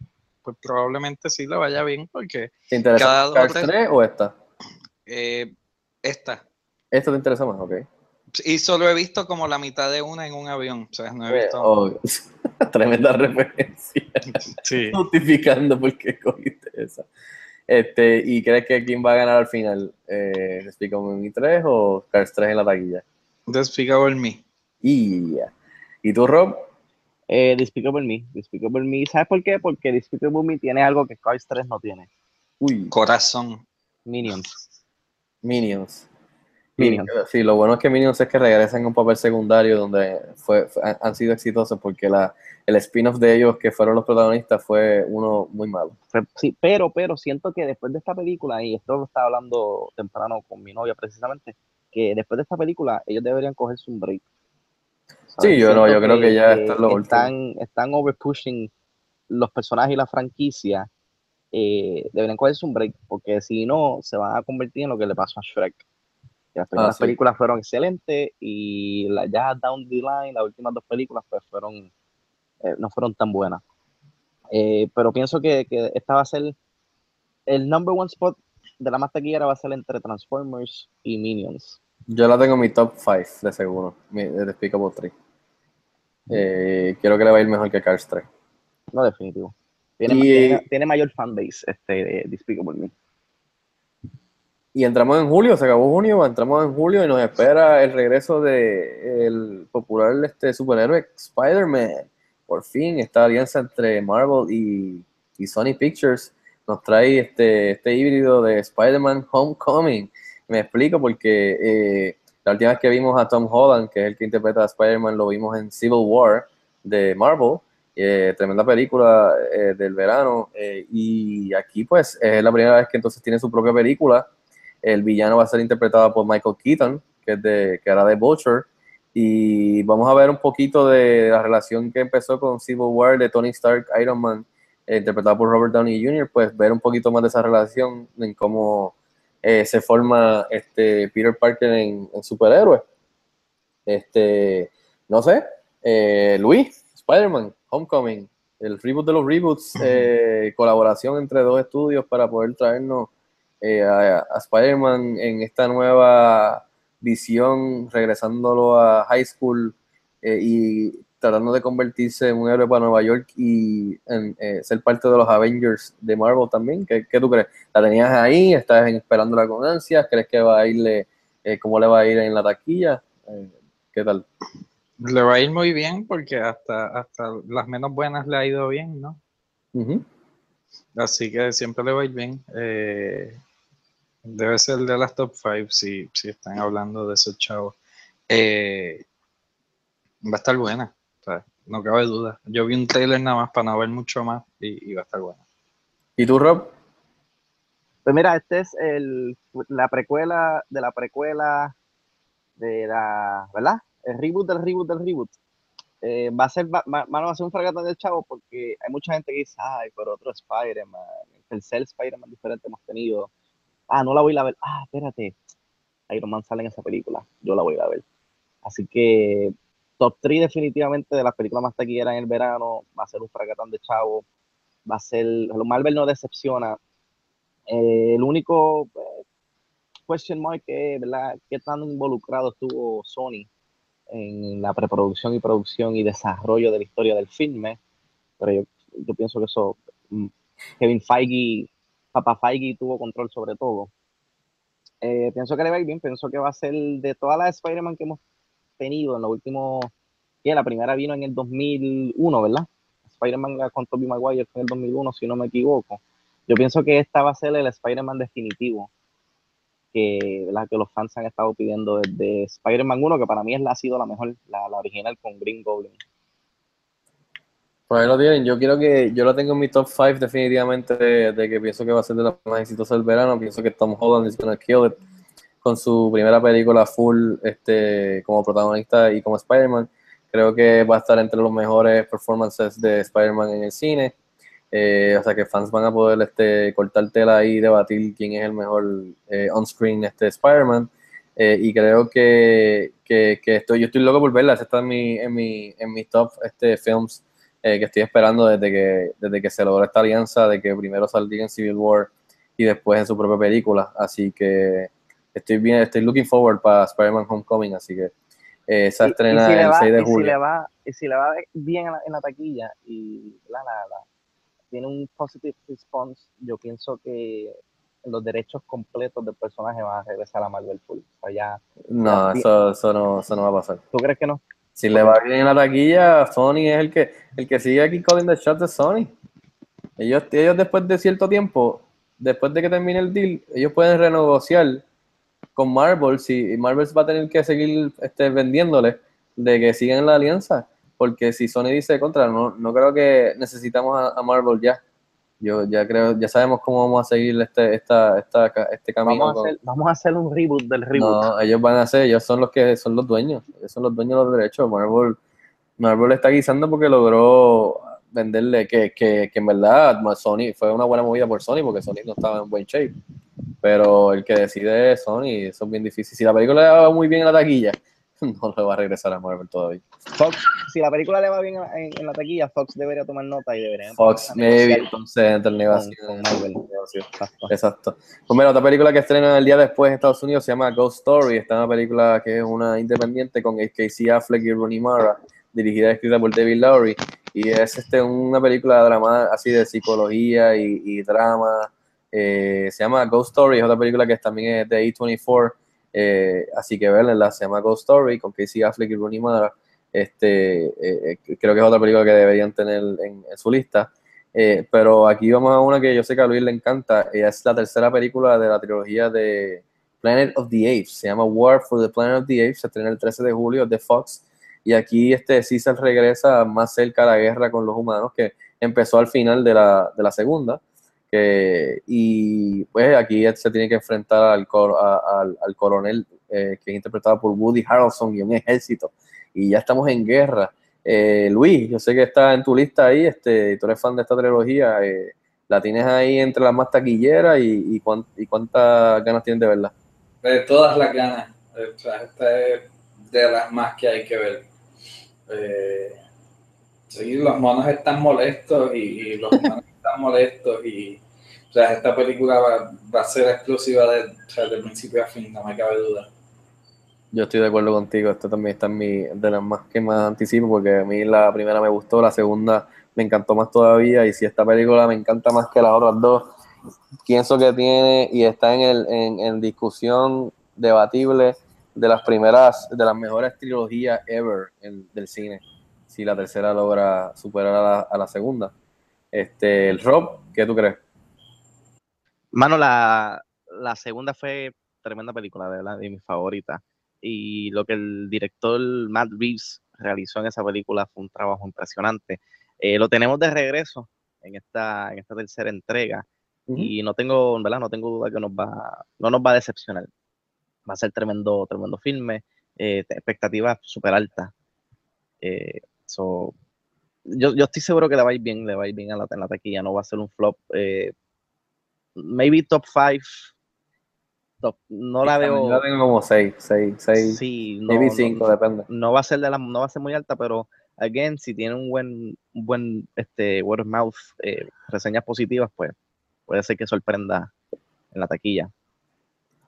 pues probablemente sí le vaya bien porque ¿Te interesa Cada dos Cars tres. 3 o esta? eh, esta. ¿Esta te interesa más? Ok. Y solo he visto como la mitad de una en un avión. O sea, no he Eh, visto. obvio. Tremenda referencia. Sí. Justificando por qué cogiste esa. Este, ¿Y crees que quién va a ganar al final? Eh, ¿Despicable Me 3 o Cars 3 en la taquilla? Despicable Me. Y, ¿Y tú, Rob? Eh, Despicable Me, Despicable Me. ¿Sabes por qué? Porque Despicable Me tiene algo que Cars 3 no tiene. Uy, Corazón. Minions. Minions. Minions. Sí, lo bueno es que Minions es que regresan en un papel secundario donde fue, fue- han- sido exitosos porque la, el spin-off de ellos que fueron los protagonistas fue uno muy malo. Sí, pero, pero siento que después de esta película, y esto lo estaba hablando temprano con mi novia precisamente, que después de esta película ellos deberían cogerse un break. Sí, yo no, yo creo que ya esto es lo están, están overpushing los personajes y la franquicia. eh, deberían cogerse un break, porque si no, se van a convertir en lo que le pasó a Shrek. Las primeras Ah, sí. películas fueron excelentes y la, ya down the line, las últimas dos películas, pues fueron, eh, no fueron tan buenas. Eh, pero pienso que, que esta va a ser el number one spot de la más taquillera va a ser entre Transformers y Minions. Yo la tengo en mi top 5 de seguro, mi, de Despicable 3. Eh, quiero que le vaya a ir mejor que Cars 3. No, definitivo. Tiene, Y- tiene, tiene mayor fanbase este de Despicable Me. Y entramos en julio, se acabó junio, entramos en julio y nos espera el regreso de el popular este superhéroe Spider-Man. Por fin, esta alianza entre Marvel y, y Sony Pictures nos trae este, este híbrido de Spider-Man Homecoming. Me explico porque eh, la última vez que vimos a Tom Holland, que es el que interpreta a Spider-Man, lo vimos en Civil War de Marvel. eh, tremenda película eh, del verano. eh, y aquí pues es la primera vez que entonces tiene su propia película. El villano va a ser interpretado por Michael Keaton, que, es de, que era de Vulture. Y vamos a ver un poquito de la relación que empezó con Civil War de Tony Stark, Iron Man, eh, interpretado por Robert Downey Jr., pues ver un poquito más de esa relación en cómo eh, se forma este Peter Parker en, en superhéroe. Este, no sé, eh, Luis, Spider-Man, Homecoming, el reboot de los reboots, eh, colaboración entre dos estudios para poder traernos eh, a, a Spider-Man en esta nueva visión, regresándolo a high school eh, y tratando de convertirse en un héroe para Nueva York y en, eh, ser parte de los Avengers de Marvel también. ¿Qué, qué tú crees? ¿La tenías ahí? ¿Estás esperándola con ansias? ¿Crees que va a irle, eh, cómo le va a ir en la taquilla? ¿Qué tal? Le va a ir muy bien porque hasta, hasta las menos buenas le ha ido bien, ¿no? Ujú. Así que siempre le va a ir bien. Debe ser de las top 5 si, si están hablando de esos chavos. Eh, va a estar buena, o sea, no cabe duda. Yo vi un trailer nada más para no ver mucho más y, y va a estar buena. ¿Y tú, Rob? Pues mira, este es el, la precuela de la precuela de la, ¿verdad? El reboot del reboot del reboot. Eh, va a ser, va, va- a ser un fragata del chavo porque hay mucha gente que dice, ay, pero otro Spider-Man, el tercer Spider-Man diferente hemos tenido. Ah, no la voy a ver. Ah, espérate. Iron Man sale en esa película. Yo la voy a ver. Así que top 3 definitivamente de las películas más taquilleras en el verano. Va a ser un fracatán de chavo. Va a ser, Marvel no decepciona. Eh, el único eh, question mark es, ¿verdad? ¿Qué tan involucrado estuvo Sony en la preproducción y producción y desarrollo de la historia del filme? Pero yo, yo pienso que eso, mm, Kevin Feige, Papa Feige tuvo control sobre todo. Eh, pienso que le va a ir bien, pienso que va a ser de todas las Spider-Man que hemos tenido en los últimos, que la primera vino en el 2001, ¿verdad? Spider-Man con Tobey Maguire fue en el 2001, si no me equivoco. Yo pienso que esta va a ser el Spider-Man definitivo que, que los fans han estado pidiendo desde Spider-Man 1, que para mí es la, ha sido la mejor, la original con Green Goblin. Por ahí lo tienen. Yo quiero que yo la tengo en mi top 5 definitivamente de, que pienso que va a ser de las más exitosas del verano. Pienso que Tom Holland is gonna kill it con su primera película full este, como protagonista y como Spider-Man. Creo que va a estar entre los mejores performances de Spider-Man en el cine. Eh, o sea que fans van a poder este, cortar tela y debatir quién es el mejor eh, on-screen este, Spider-Man. Eh, y creo que, que, que estoy, yo estoy loco por verla. Está en mi, en mi, en mi top este, films eh, que estoy esperando desde que, desde que se logró esta alianza de que primero saldría en Civil War y después en su propia película. Así que estoy bien, estoy looking forward para Spider-Man Homecoming, así que eh, esa Y- y estrena si el va- 6 de y si julio. le va, y si le va bien en la, en la taquilla y la, la- la- tiene un positive response, yo pienso que los derechos completos del personaje van a regresar a Marvel Full. O sea, ya, No, ya- eso, eso, no, eso no va a pasar. ¿Tú crees que no? Si le va bien en la taquilla, Sony es el que, el que sigue aquí calling the shots de Sony. Ellos, ellos después de cierto tiempo, después de que termine el deal, ellos pueden renegociar con Marvel, si Marvel va a tener que seguir este, vendiéndole de que sigan la alianza, porque si Sony dice contra, no, no creo que necesitamos a, a Marvel ya. Yo ya creo, ya sabemos cómo vamos a seguir este, esta, esta, este camino. Vamos a, hacer, vamos a hacer un reboot del reboot. no, ellos van a hacer, ellos son los que son los dueños, ellos son los dueños de los derechos. Marvel, Marvel está guisando porque logró venderle que, que, que en verdad Sony fue una buena movida por Sony porque Sony no estaba en buen shape. Pero el que decide es Sony, eso es bien difícil. Si la película le va muy bien en la taquilla, no le va a regresar a Marvel todavía. Fox, si la película le va bien en, en la taquilla, Fox debería tomar nota y debería Fox, maybe, entonces entre el negocio. con Marvel. negocio. Exacto. Exacto. Pues mira, otra película que estrena el día después en Estados Unidos se llama Ghost Story. Esta es una película que es una independiente con Casey Affleck y Rooney Mara, dirigida y escrita por David Lowry. Y es este, una película drama así de psicología y, y drama. Eh, se llama Ghost Story, es otra película que también es de A24. Eh, así que verla, se llama Ghost Story con Casey Affleck y Rooney Mara. Este, eh, eh, creo que es otra película que deberían tener en, su lista. Eh, pero aquí vamos a una que yo sé que a Luis le encanta. Ella es la tercera película de la trilogía de Planet of the Apes. Se llama War for the Planet of the Apes. Se estrena el 13 de julio de Fox. Y aquí este Caesar regresa más cerca a la guerra con los humanos que empezó al final de la, de la segunda. Que, y pues aquí se tiene que enfrentar al, al, al coronel eh, que es interpretado por Woody Harrelson y un ejército. Y ya estamos en guerra. Eh, Luis, yo sé que está en tu lista ahí, este, tú eres fan de esta trilogía, eh, la tienes ahí entre las más taquilleras y, y, cuán- y cuántas ganas tienes de verla. de todas las ganas. Eh, esta es de las más que hay que ver. Eh, sí, los monos están molestos y, y los humanos están molestos y sea, esta película va, a ser exclusiva de, o sea, de principio a fin, no me cabe duda. Yo estoy de acuerdo contigo, esto también está en mi, de las más que más anticipo, porque a mí la primera me gustó, la segunda me encantó más todavía, y si esta película me encanta más que las otras dos, pienso que tiene y está en, el, en, discusión debatible de las primeras, de las mejores trilogías ever del cine, si la tercera logra superar a la, a la segunda. Este, el Rob, ¿qué tú crees? Mano, la, la segunda fue tremenda película, de verdad, de mis favoritas. Y lo que el director Matt Reeves realizó en esa película fue un trabajo impresionante. Eh, lo tenemos de regreso en esta, en esta tercera entrega. Y no tengo, en ¿verdad? No tengo duda que nos va, no nos va a decepcionar. Va a ser tremendo, tremendo filme, eh, expectativas súper altas. Eh, so, yo, yo estoy seguro que le va a ir bien, le va a ir bien a la, en la taquilla, no va a ser un flop. Maybe top 5. Top, no la veo. Yo tengo como 6, 6, 6, Sí, no, maybe no- 5, depende. no va a ser de la, no va a ser muy alta, pero again, si tiene un buen, un buen este word of mouth, eh, reseñas positivas, pues puede ser que sorprenda en la taquilla.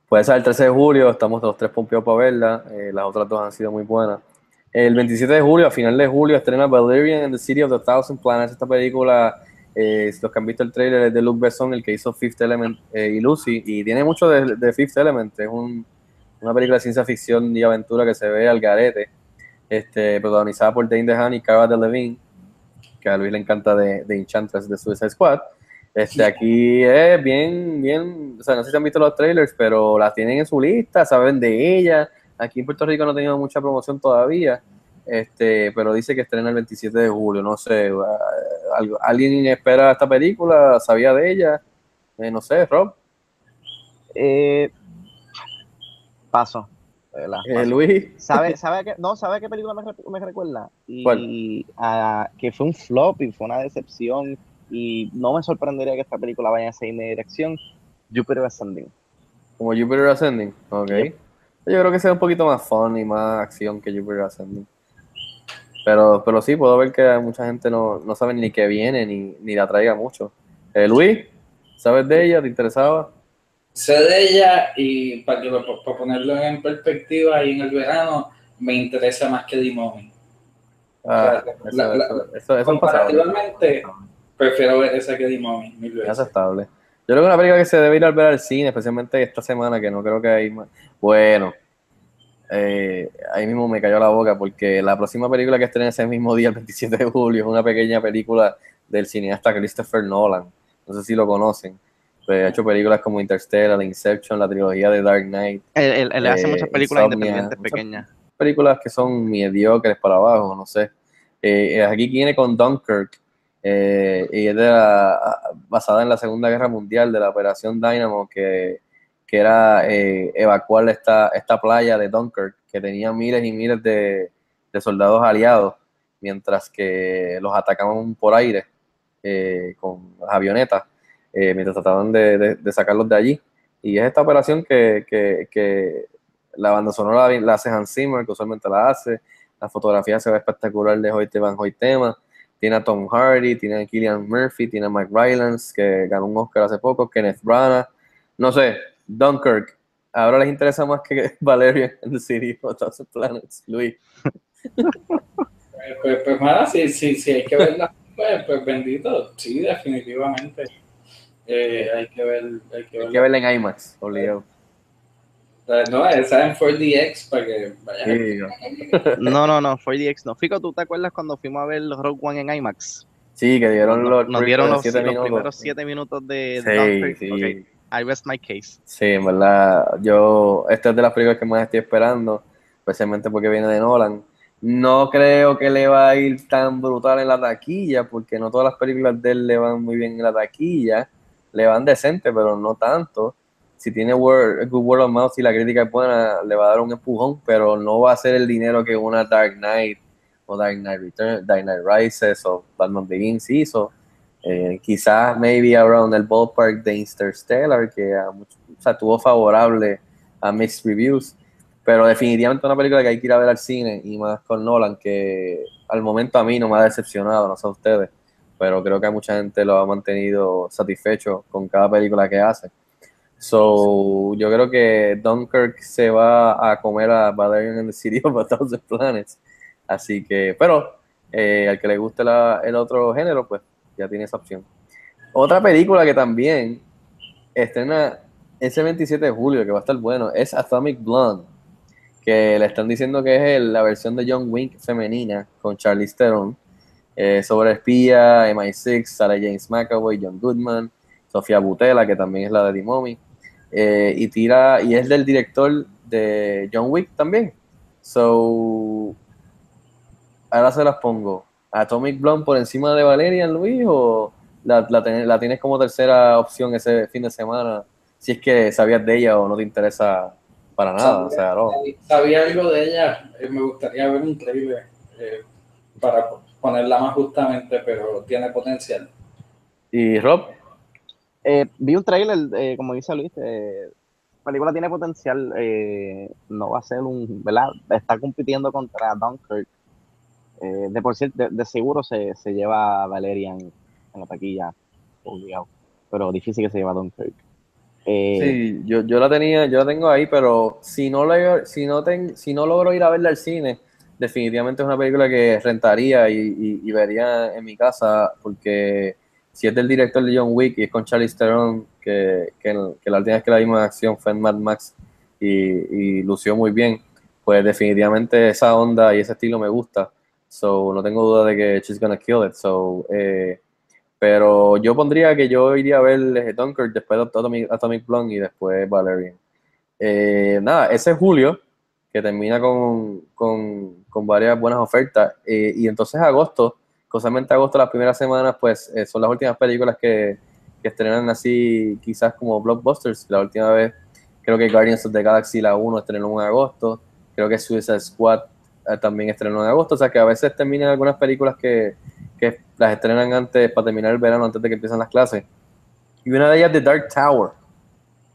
Puede ser el 13 de julio, estamos los tres pompeados para verla. eh, las otras dos han sido muy buenas. El 27 de julio, a final de julio, estrena Valerian and the City of the Thousand Planets. Esta película, eh, los que han visto el trailer, es de Luc Besson, el que hizo Fifth Element eh, y Lucy. Y tiene mucho de, de Fifth Element. Es un- una película de ciencia ficción y aventura que se ve al garete. Este, protagonizada por Dane DeHaan y Cara Delevingne, que a Luis le encanta de, de Enchantress de Suicide Squad. Este, aquí es bien, bien, o sea, no sé si han visto los trailers, pero la tienen en su lista, saben de ella. Aquí en Puerto Rico no ha tenido mucha promoción todavía, este, pero dice que estrena el 27 de julio, no sé, ah, algo- ¿alguien espera esta película? ¿Sabía de ella? Eh, no sé, Rob, Eh, paso. eh. Luis, ¿Sabe, sabe qué, no, ¿sabe a qué película me, re- me recuerda? Y, ¿Cuál? a- que fue un flop y fue una decepción. Y no me sorprendería que esta película vaya en esa misma dirección. Jupiter Ascending. como Jupiter Ascending, ok. Yep. Yo creo que sea un poquito más fun y más acción que Jupiter Ascending. Pero, pero sí, puedo ver que mucha gente no, no sabe ni que viene ni, ni la traiga mucho. Eh, Luis, ¿sabes de ella? ¿Te interesaba? Sé de ella y para, que para ponerlo en perspectiva y en el verano, me interesa más que Dimomi. Ah, eso, eso, eso es. Comparativamente, prefiero ver esa que Dimomi, mil Es veces. aceptable. Yo creo que una película que se debe ir a ver al cine, especialmente esta semana, que no creo que hay más. Bueno, eh, ahí mismo me cayó la boca porque la próxima película que estrena ese mismo día, el 27 de julio, es una pequeña película del cineasta Christopher Nolan. No sé si lo conocen. Pues ha hecho películas como Interstellar, Inception, la trilogía de Dark Knight, Él, él- él hace Eh, muchas películas Insomnia, independientes pequeñas. películas que son mediocres para abajo, no sé. Eh, eh, aquí viene con Dunkirk, eh, y es de la- basada en la Segunda Guerra Mundial, de la Operación Dynamo, que, que era eh, evacuar esta, esta playa de Dunkirk, que tenía miles y miles de, soldados aliados, mientras que los atacaban por aire eh, con avionetas, eh, mientras trataban de, sacarlos de allí. Y es esta operación que la banda sonora la hace Hans Zimmer, que usualmente la hace. La fotografía se ve espectacular de Hoyte Van Hoytema. Tiene a Tom Hardy, tiene a Killian Murphy, tiene a Mike Rylance, que ganó un Oscar hace poco, Kenneth Branagh. No sé, Dunkirk. Ahora les interesa más que Valerian and the City of Thousand Planets, Luis. Pues, pues, pues, mira, si, si, si hay que verla, pues, pues bendito, sí, definitivamente. Eh, hay que ver, hay que Hay ver. que verla en IMAX, obligado. No, esa en 4DX para que vaya. Sí, No, no, no, 4DX no. Fico, ¿tú te acuerdas cuando fuimos a ver los Rogue One en IMAX? Sí, que dieron Nos, los, nos dieron los, siete los minutos. primeros siete minutos de Sí, sí. Ok, I rest my case. Sí, en verdad, yo, esta es de las películas que más estoy esperando, especialmente porque viene de Nolan. No creo que le va a ir tan brutal en la taquilla, porque no todas las películas de él le van muy bien en la taquilla, le van decente, pero no tanto. Si tiene word, good word of mouth y la crítica es buena, le va a dar un empujón, pero no va a ser el dinero que una Dark Knight o Dark Knight Return, Dark Knight Rises o Batman Begins hizo. Eh, quizás maybe around el ballpark de Interstellar, que a tuvo favorable a mixed reviews, pero definitivamente una película que hay que ir a ver al cine y más con Nolan, que al momento a mí no me ha decepcionado, no sé ustedes, pero creo que mucha gente lo ha mantenido satisfecho con cada película que hace. So, yo creo que Dunkirk se va a comer a Valerian and the City of a Thousand Planets. Así que, pero eh, al que le guste el otro género, pues ya tiene esa opción. Otra película que también estrena ese 27 de julio, que va a estar bueno, es Atomic Blonde, que le están diciendo que es la versión de John Wick femenina con Charlize Theron, eh, sobre espía, MI6, Sarah James McAvoy, John Goodman, Sofía Butela, que también es la de Mummy, eh, y tira, y es del director de John Wick también. So, ahora se las pongo. Atomic Blonde por encima de Valerian Luis o la, la, ten- la tienes como tercera opción ese fin de semana si es que sabías de ella o no te interesa para nada. O sea, no. Sabía algo de ella, eh, me gustaría ver un trailer eh, para ponerla más justamente, pero tiene potencial. Y Rob, Eh, vi un trailer, eh, como dice Luis, eh, la película tiene potencial, eh, no va a ser un, ¿verdad? Está compitiendo contra Dunkirk. Eh, de por sí, de, seguro se, se lleva a Valerian en la taquilla, obligado, pero difícil que se lleve a Dunkirk. Eh, sí, yo, yo la tenía, yo la tengo ahí, pero si no, la- si, no ten- si no logro ir a verla al cine, definitivamente es una película que rentaría y, y- vería en mi casa, porque si es del director de John Wick y es con Charlie Theron, que, que, que la última vez que la vimos en acción fue en Mad Max y, y lució muy bien, pues definitivamente esa onda y ese estilo me gusta. So, no tengo duda de que she's gonna kill it. So, eh, pero yo pondría que yo iría a ver eh, Dunkirk, después Atomic, Atomic Blonde y después Valerian. Eh, nada, ese es julio, que termina con, con, con varias buenas ofertas. eh, y entonces agosto, casualmente agosto, las primeras semanas, pues eh, son las últimas películas que, que estrenan así, quizás como blockbusters. La última vez, creo que Guardians of the Galaxy, la 1, estrenó en agosto. Creo que Suicide Squad también estrenó en agosto. O sea que a veces terminan algunas películas que, que las estrenan antes, para terminar el verano, antes de que empiecen las clases. Y una de ellas The Dark Tower,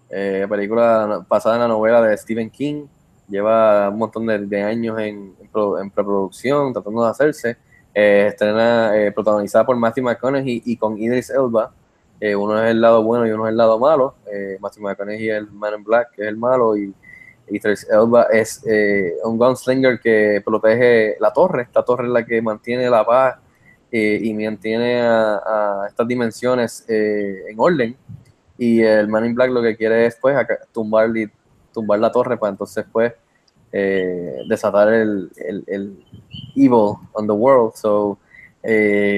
eh, película basada en la novela de Stephen King. Lleva un montón de, de años en, en, pro- en preproducción, tratando de hacerse. Eh, estrena eh, protagonizada por Matthew McConaughey y con Idris Elba. Eh, uno es el lado bueno y uno es el lado malo. Eh, Matthew McConaughey es el Man in Black, que es el malo, y Idris Elba es eh, un gunslinger que protege la torre. Esta torre es la que mantiene la paz eh, y mantiene a, estas dimensiones eh, en orden. Y el Man in Black lo que quiere es pues tumbar, la torre para entonces pues eh, desatar el, el, evil on the world. So,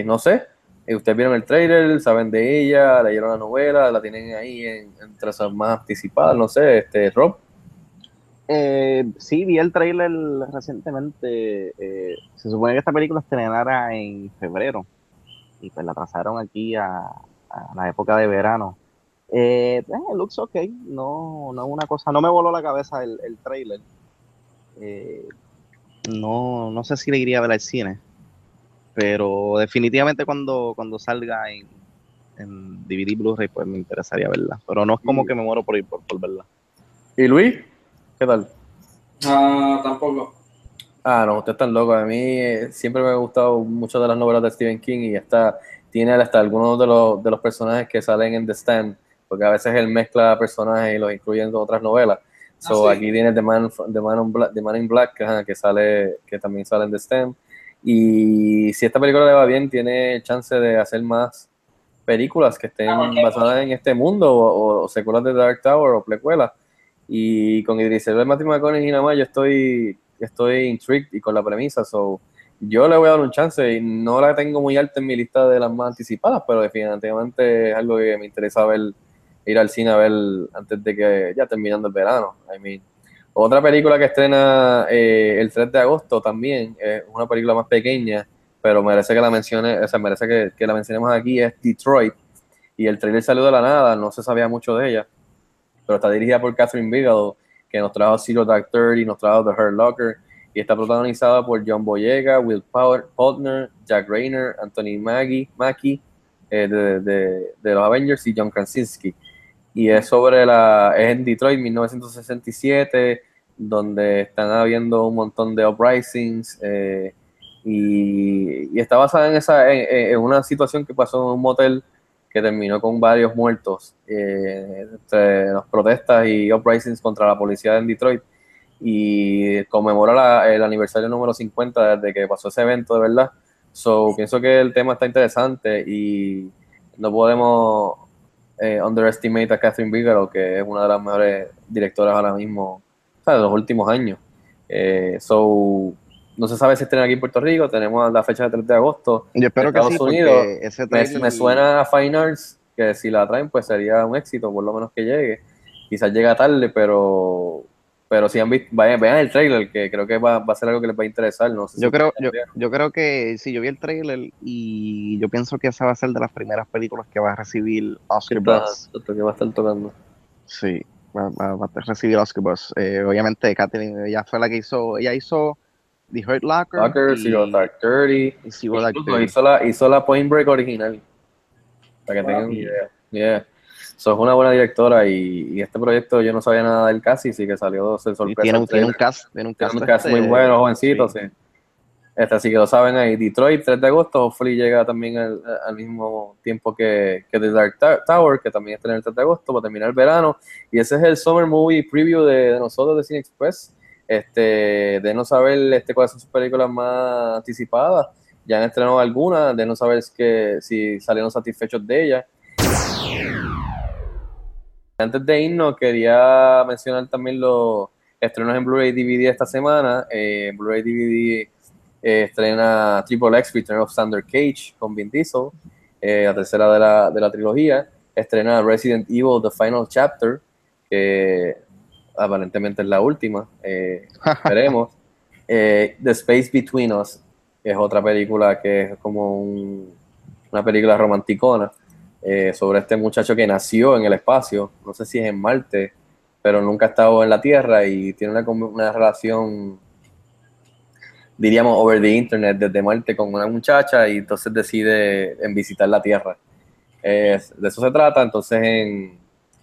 no sé, ustedes vieron el trailer, saben de ella, leyeron la novela, la tienen ahí en, entre más anticipadas, no sé, este, Rob. Eh, sí, vi el trailer recientemente. eh, se supone que esta película estrenara en febrero y pues la trazaron aquí a, a la época de verano. Eh, eh, looks ok, no, no es una cosa, no me voló la cabeza el, el trailer. Eh, no, no sé si le iría a ver al cine, pero definitivamente cuando, cuando salga en, en DVD Blu-ray, pues me interesaría verla. Pero no es como que me muero por ir por, por verla. ¿Y Luis? ¿Qué tal? Ah, tampoco. Ah, no, usted está loco. A mí eh, siempre me ha gustado mucho de las novelas de Stephen King y esta tiene hasta algunos de los, de los personajes que salen en The Stand, porque a veces él mezcla personajes y los incluye en otras novelas. So, sí. Aquí tiene The Man, The Man, in Black, The Man in Black, ajá, que sale, que también sale en The Stand. Y si esta película le va bien, tiene chance de hacer más películas que estén Ah, basadas en este mundo o, o secuelas de Dark Tower o precuelas. Y con Idris Elba, Matthew McConaughey y nada más, yo estoy, estoy intrigued y con la premisa. So, yo le voy a dar un chance y no la tengo muy alta en mi lista de las más anticipadas, pero definitivamente es algo que me interesa ver, ir al cine a ver antes de que ya terminando el verano. I mean, otra película que estrena eh, el 3 de agosto también, es una película más pequeña, pero merece que la mencione, o sea, merece que, que la mencionemos aquí, es Detroit. Y el trailer salió de la nada, no se sabía mucho de ella, pero está dirigida por Catherine Bigelow, que nos trajo Zero Dark Thirty, nos trajo The Hurt Locker, y está protagonizada por John Boyega, Will Power, Faulkner, Jack Rayner, Anthony Mackie, Mackie eh, de, los Avengers y John Krasinski. Y es sobre la, es en Detroit, 1967, donde están habiendo un montón de uprisings, eh, y, está basada en, esa, en una situación que pasó en un motel que terminó con varios muertos, eh, entre las protestas y uprisings contra la policía en Detroit y conmemora la- el aniversario número 50 desde que pasó ese evento, de verdad. So, pienso que el tema está interesante y no podemos eh, underestimate a Catherine Bigelow, que es una de las mejores directoras ahora mismo, o sea, de los últimos años. Eh, so, no se sabe si estén aquí en Puerto Rico, tenemos la fecha del 3 de agosto. Yo espero que Estados sí, porque Unidos, ese Me, suena a Fine Arts que si la traen, pues sería un éxito, por lo menos que llegue. Quizás llega tarde, pero pero si han visto, vayan, vean el trailer, que creo que va, va a ser algo que les va a interesar. No sé si Yo creo, yo, yo creo que sí, yo vi el trailer y yo pienso que esa va a ser de las primeras películas que va a recibir Oscar Buzz. que va a estar tocando. Sí, va, va- va a recibir Oscar Buzz. Eh, obviamente, Catherine, ella fue la que hizo, ella hizo The Hurt Locker, Tucker, y, Zero Dark Thirty. y Zero Dark Thirty. hizo la, hizo la Point Break original. Para que Wow. tengan idea. Yeah. So, es una buena directora y, y este proyecto yo no sabía nada del casi, sí que salió de Y sorpresa. tiene, un- tiene un cast, tiene un Tiene cast, un cast muy este, bueno, jovencito, sí. sí. Este, así que lo saben ahí. Detroit, 3 de agosto. Hopefully llega también al, al mismo tiempo que, que The Dark Tower, que también está en el 3 de agosto, para terminar el verano. Y ese es el Summer Movie Preview de, de nosotros de Cine Express. Este, de no saber este, cuáles son sus películas más anticipadas. Ya han estrenado algunas, de no saber si salieron satisfechos de ellas. Antes de irnos, quería mencionar también los estrenos en Blu-ray DVD esta semana. Eh, Blu-ray DVD eh, estrena Triple X Return of Thunder Cage con Vin Diesel, eh, la tercera de la, de la trilogía. Estrena Resident Evil The Final Chapter, aparentemente es la última. eh, esperemos. Eh, The Space Between Us es otra película que es como un- una película romanticona eh, sobre este muchacho que nació en el espacio, no sé si es en Marte, pero nunca ha estado en la Tierra y tiene una, una relación, diríamos, over the internet desde Marte con una muchacha y entonces decide en visitar la Tierra. Eh, de eso se trata, entonces en,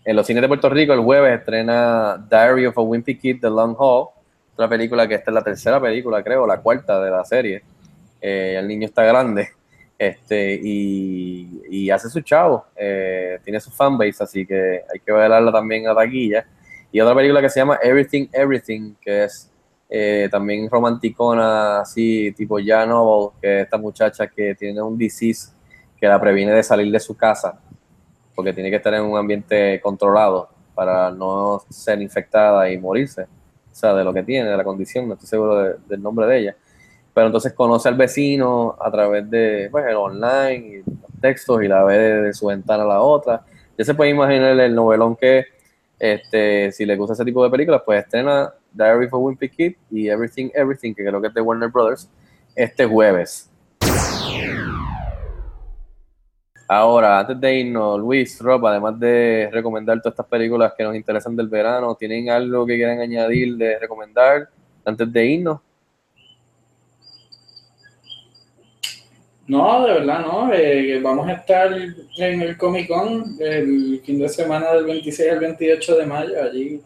en los cines de Puerto Rico el jueves estrena Diary of a Wimpy Kid, The Long Haul, otra película que esta es la tercera película, creo, la cuarta de la serie. Eh, el niño está grande este y, hace su chavo, eh, tiene su fanbase, así que hay que verla también a taquilla. Y otra película que se llama Everything Everything, que es eh, también romanticona, así tipo ya novel, que es esta muchacha que tiene un disease que la previene de salir de su casa, porque tiene que estar en un ambiente controlado para no ser infectada y morirse, o sea, de lo que tiene, de la condición, no estoy seguro de- del nombre de ella. pero entonces conoce al vecino a través de pues, el online, y los textos y la ve de, su ventana a la otra. Ya se puede imaginar el novelón que, este, si le gusta ese tipo de películas, pues estrena Diary a Wimpy Kid y Everything Everything, que creo que es de Warner Brothers, este jueves. Ahora, antes de irnos, Luis, Rob, además de recomendar todas estas películas que nos interesan del verano, ¿tienen algo que quieran añadir de recomendar antes de irnos? No, de verdad no. Eh, vamos a estar en el Comic Con el fin de semana del 26 al 28 de mayo allí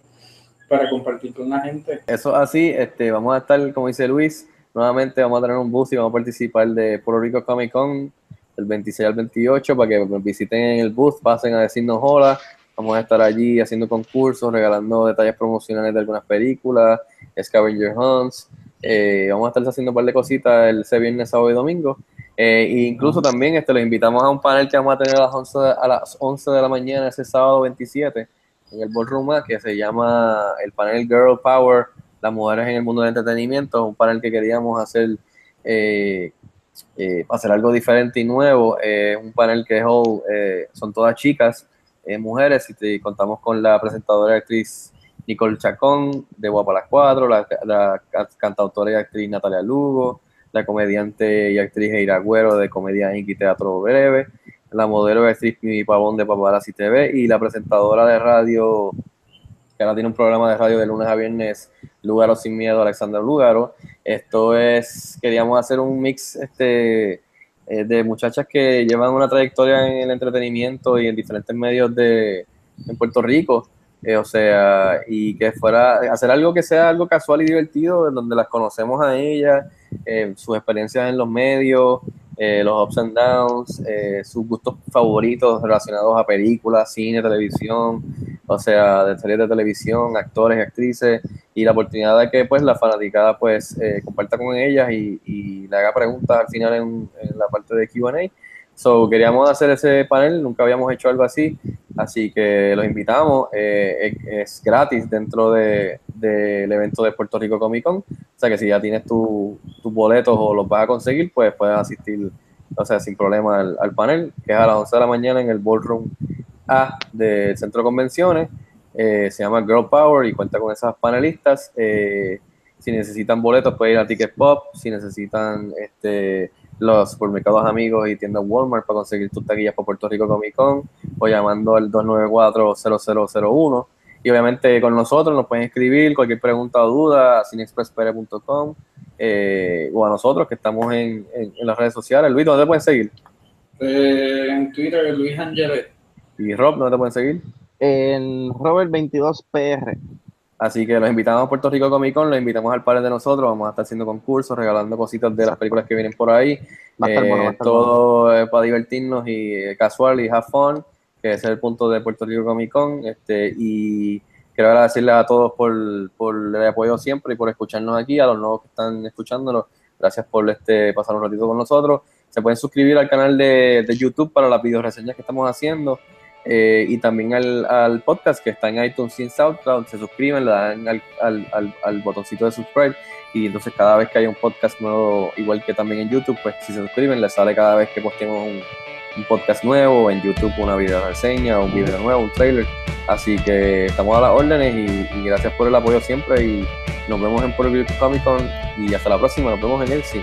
para compartir con la gente. Eso es así, este, vamos a estar, como dice Luis, nuevamente vamos a tener un bus y vamos a participar de Puerto Rico Comic Con del 26 al 28 para que nos visiten en el bus, pasen a decirnos hola. Vamos a estar allí haciendo concursos, regalando detalles promocionales de algunas películas, Scavenger Hunts. Eh, vamos a estar haciendo un par de cositas el ese viernes, sábado y domingo. Eh, e incluso también este, los invitamos a un panel que vamos a tener a las 11 de, a las 11 de la mañana ese sábado 27 en el Ballroom que se llama el panel Girl Power, las mujeres en el mundo del entretenimiento, un panel que queríamos hacer eh, eh, hacer algo diferente y nuevo. Eh, un panel que eh, son todas chicas, eh, mujeres, y te- contamos con la presentadora y actriz Nicole Chacón de Guapa las Cuatro, la, la ca- cantautora y actriz Natalia Lugo, la comediante y actriz Eira Agüero de Comedia Inc. Teatro Breve, la modelo y actriz Mimi Pavón de Paparazzi TV y la presentadora de radio, que ahora tiene un programa de radio de lunes a viernes, Lugaro Sin Miedo, Alexandra Lugaro. Esto es, queríamos hacer un mix este, eh, de muchachas que llevan una trayectoria en el entretenimiento y en diferentes medios de en Puerto Rico. eh, o sea, y que fuera hacer algo que sea algo casual y divertido, en donde las conocemos a ellas, eh, sus experiencias en los medios, eh, los ups and downs, eh, sus gustos favoritos relacionados a películas, cine, televisión, o sea, de series de televisión, actores actrices, y la oportunidad de que pues la fanaticada pues eh, comparta con ellas y, y le haga preguntas al final en, en la parte de Q&A. So, queríamos hacer ese panel, nunca habíamos hecho algo así, así que los invitamos, eh, es, es gratis dentro de- del evento de Puerto Rico Comic Con, o sea que si ya tienes tu- tus boletos o los vas a conseguir, pues puedes asistir, o sea, sin problema al, al panel, que es a las 11 de la mañana en el Ballroom A del Centro de Convenciones, eh, se llama Girl Power y cuenta con esas panelistas. eh, si necesitan boletos, pueden ir a Ticket Pop. Si necesitan este, los supermercados amigos y tiendas Walmart para conseguir tus taquillas para Puerto Rico Comic Con o llamando al 294-0001. Y obviamente con nosotros nos pueden escribir cualquier pregunta o duda a cinexpresspere.com eh, o a nosotros que estamos en, en- en las redes sociales. Luis, ¿dónde te pueden seguir? Eh, en Twitter, Luis Angelet. Y Rob, ¿dónde te pueden seguir? En Robert 22 PR. Así que los invitamos a Puerto Rico Comic Con, los invitamos al panel de nosotros, vamos a estar haciendo concursos, regalando cositas de las películas que vienen por ahí. Va a estar Eh, bueno, va a estar todo para divertirnos y eh, casual y have fun, que ese es el punto de Puerto Rico Comic Con. Este, y quiero agradecerles a todos por, por el apoyo siempre y por escucharnos aquí, a los nuevos que están escuchándonos. Gracias por este, pasar un ratito con nosotros. Se pueden suscribir al canal de, de YouTube para las videoreseñas que estamos haciendo. Eh, y también al, al podcast que está en iTunes y en SoundCloud. Se suscriben, le dan al, al, al, botoncito de subscribe y entonces cada vez que haya un podcast nuevo, igual que también en YouTube, pues si se suscriben, les sale cada vez que postemos un, podcast nuevo, en YouTube una video reseña, un video nuevo, un trailer. Así que estamos a las órdenes y, gracias por el apoyo siempre y nos vemos en Puerto Comic Con y hasta la próxima, nos vemos en el sí.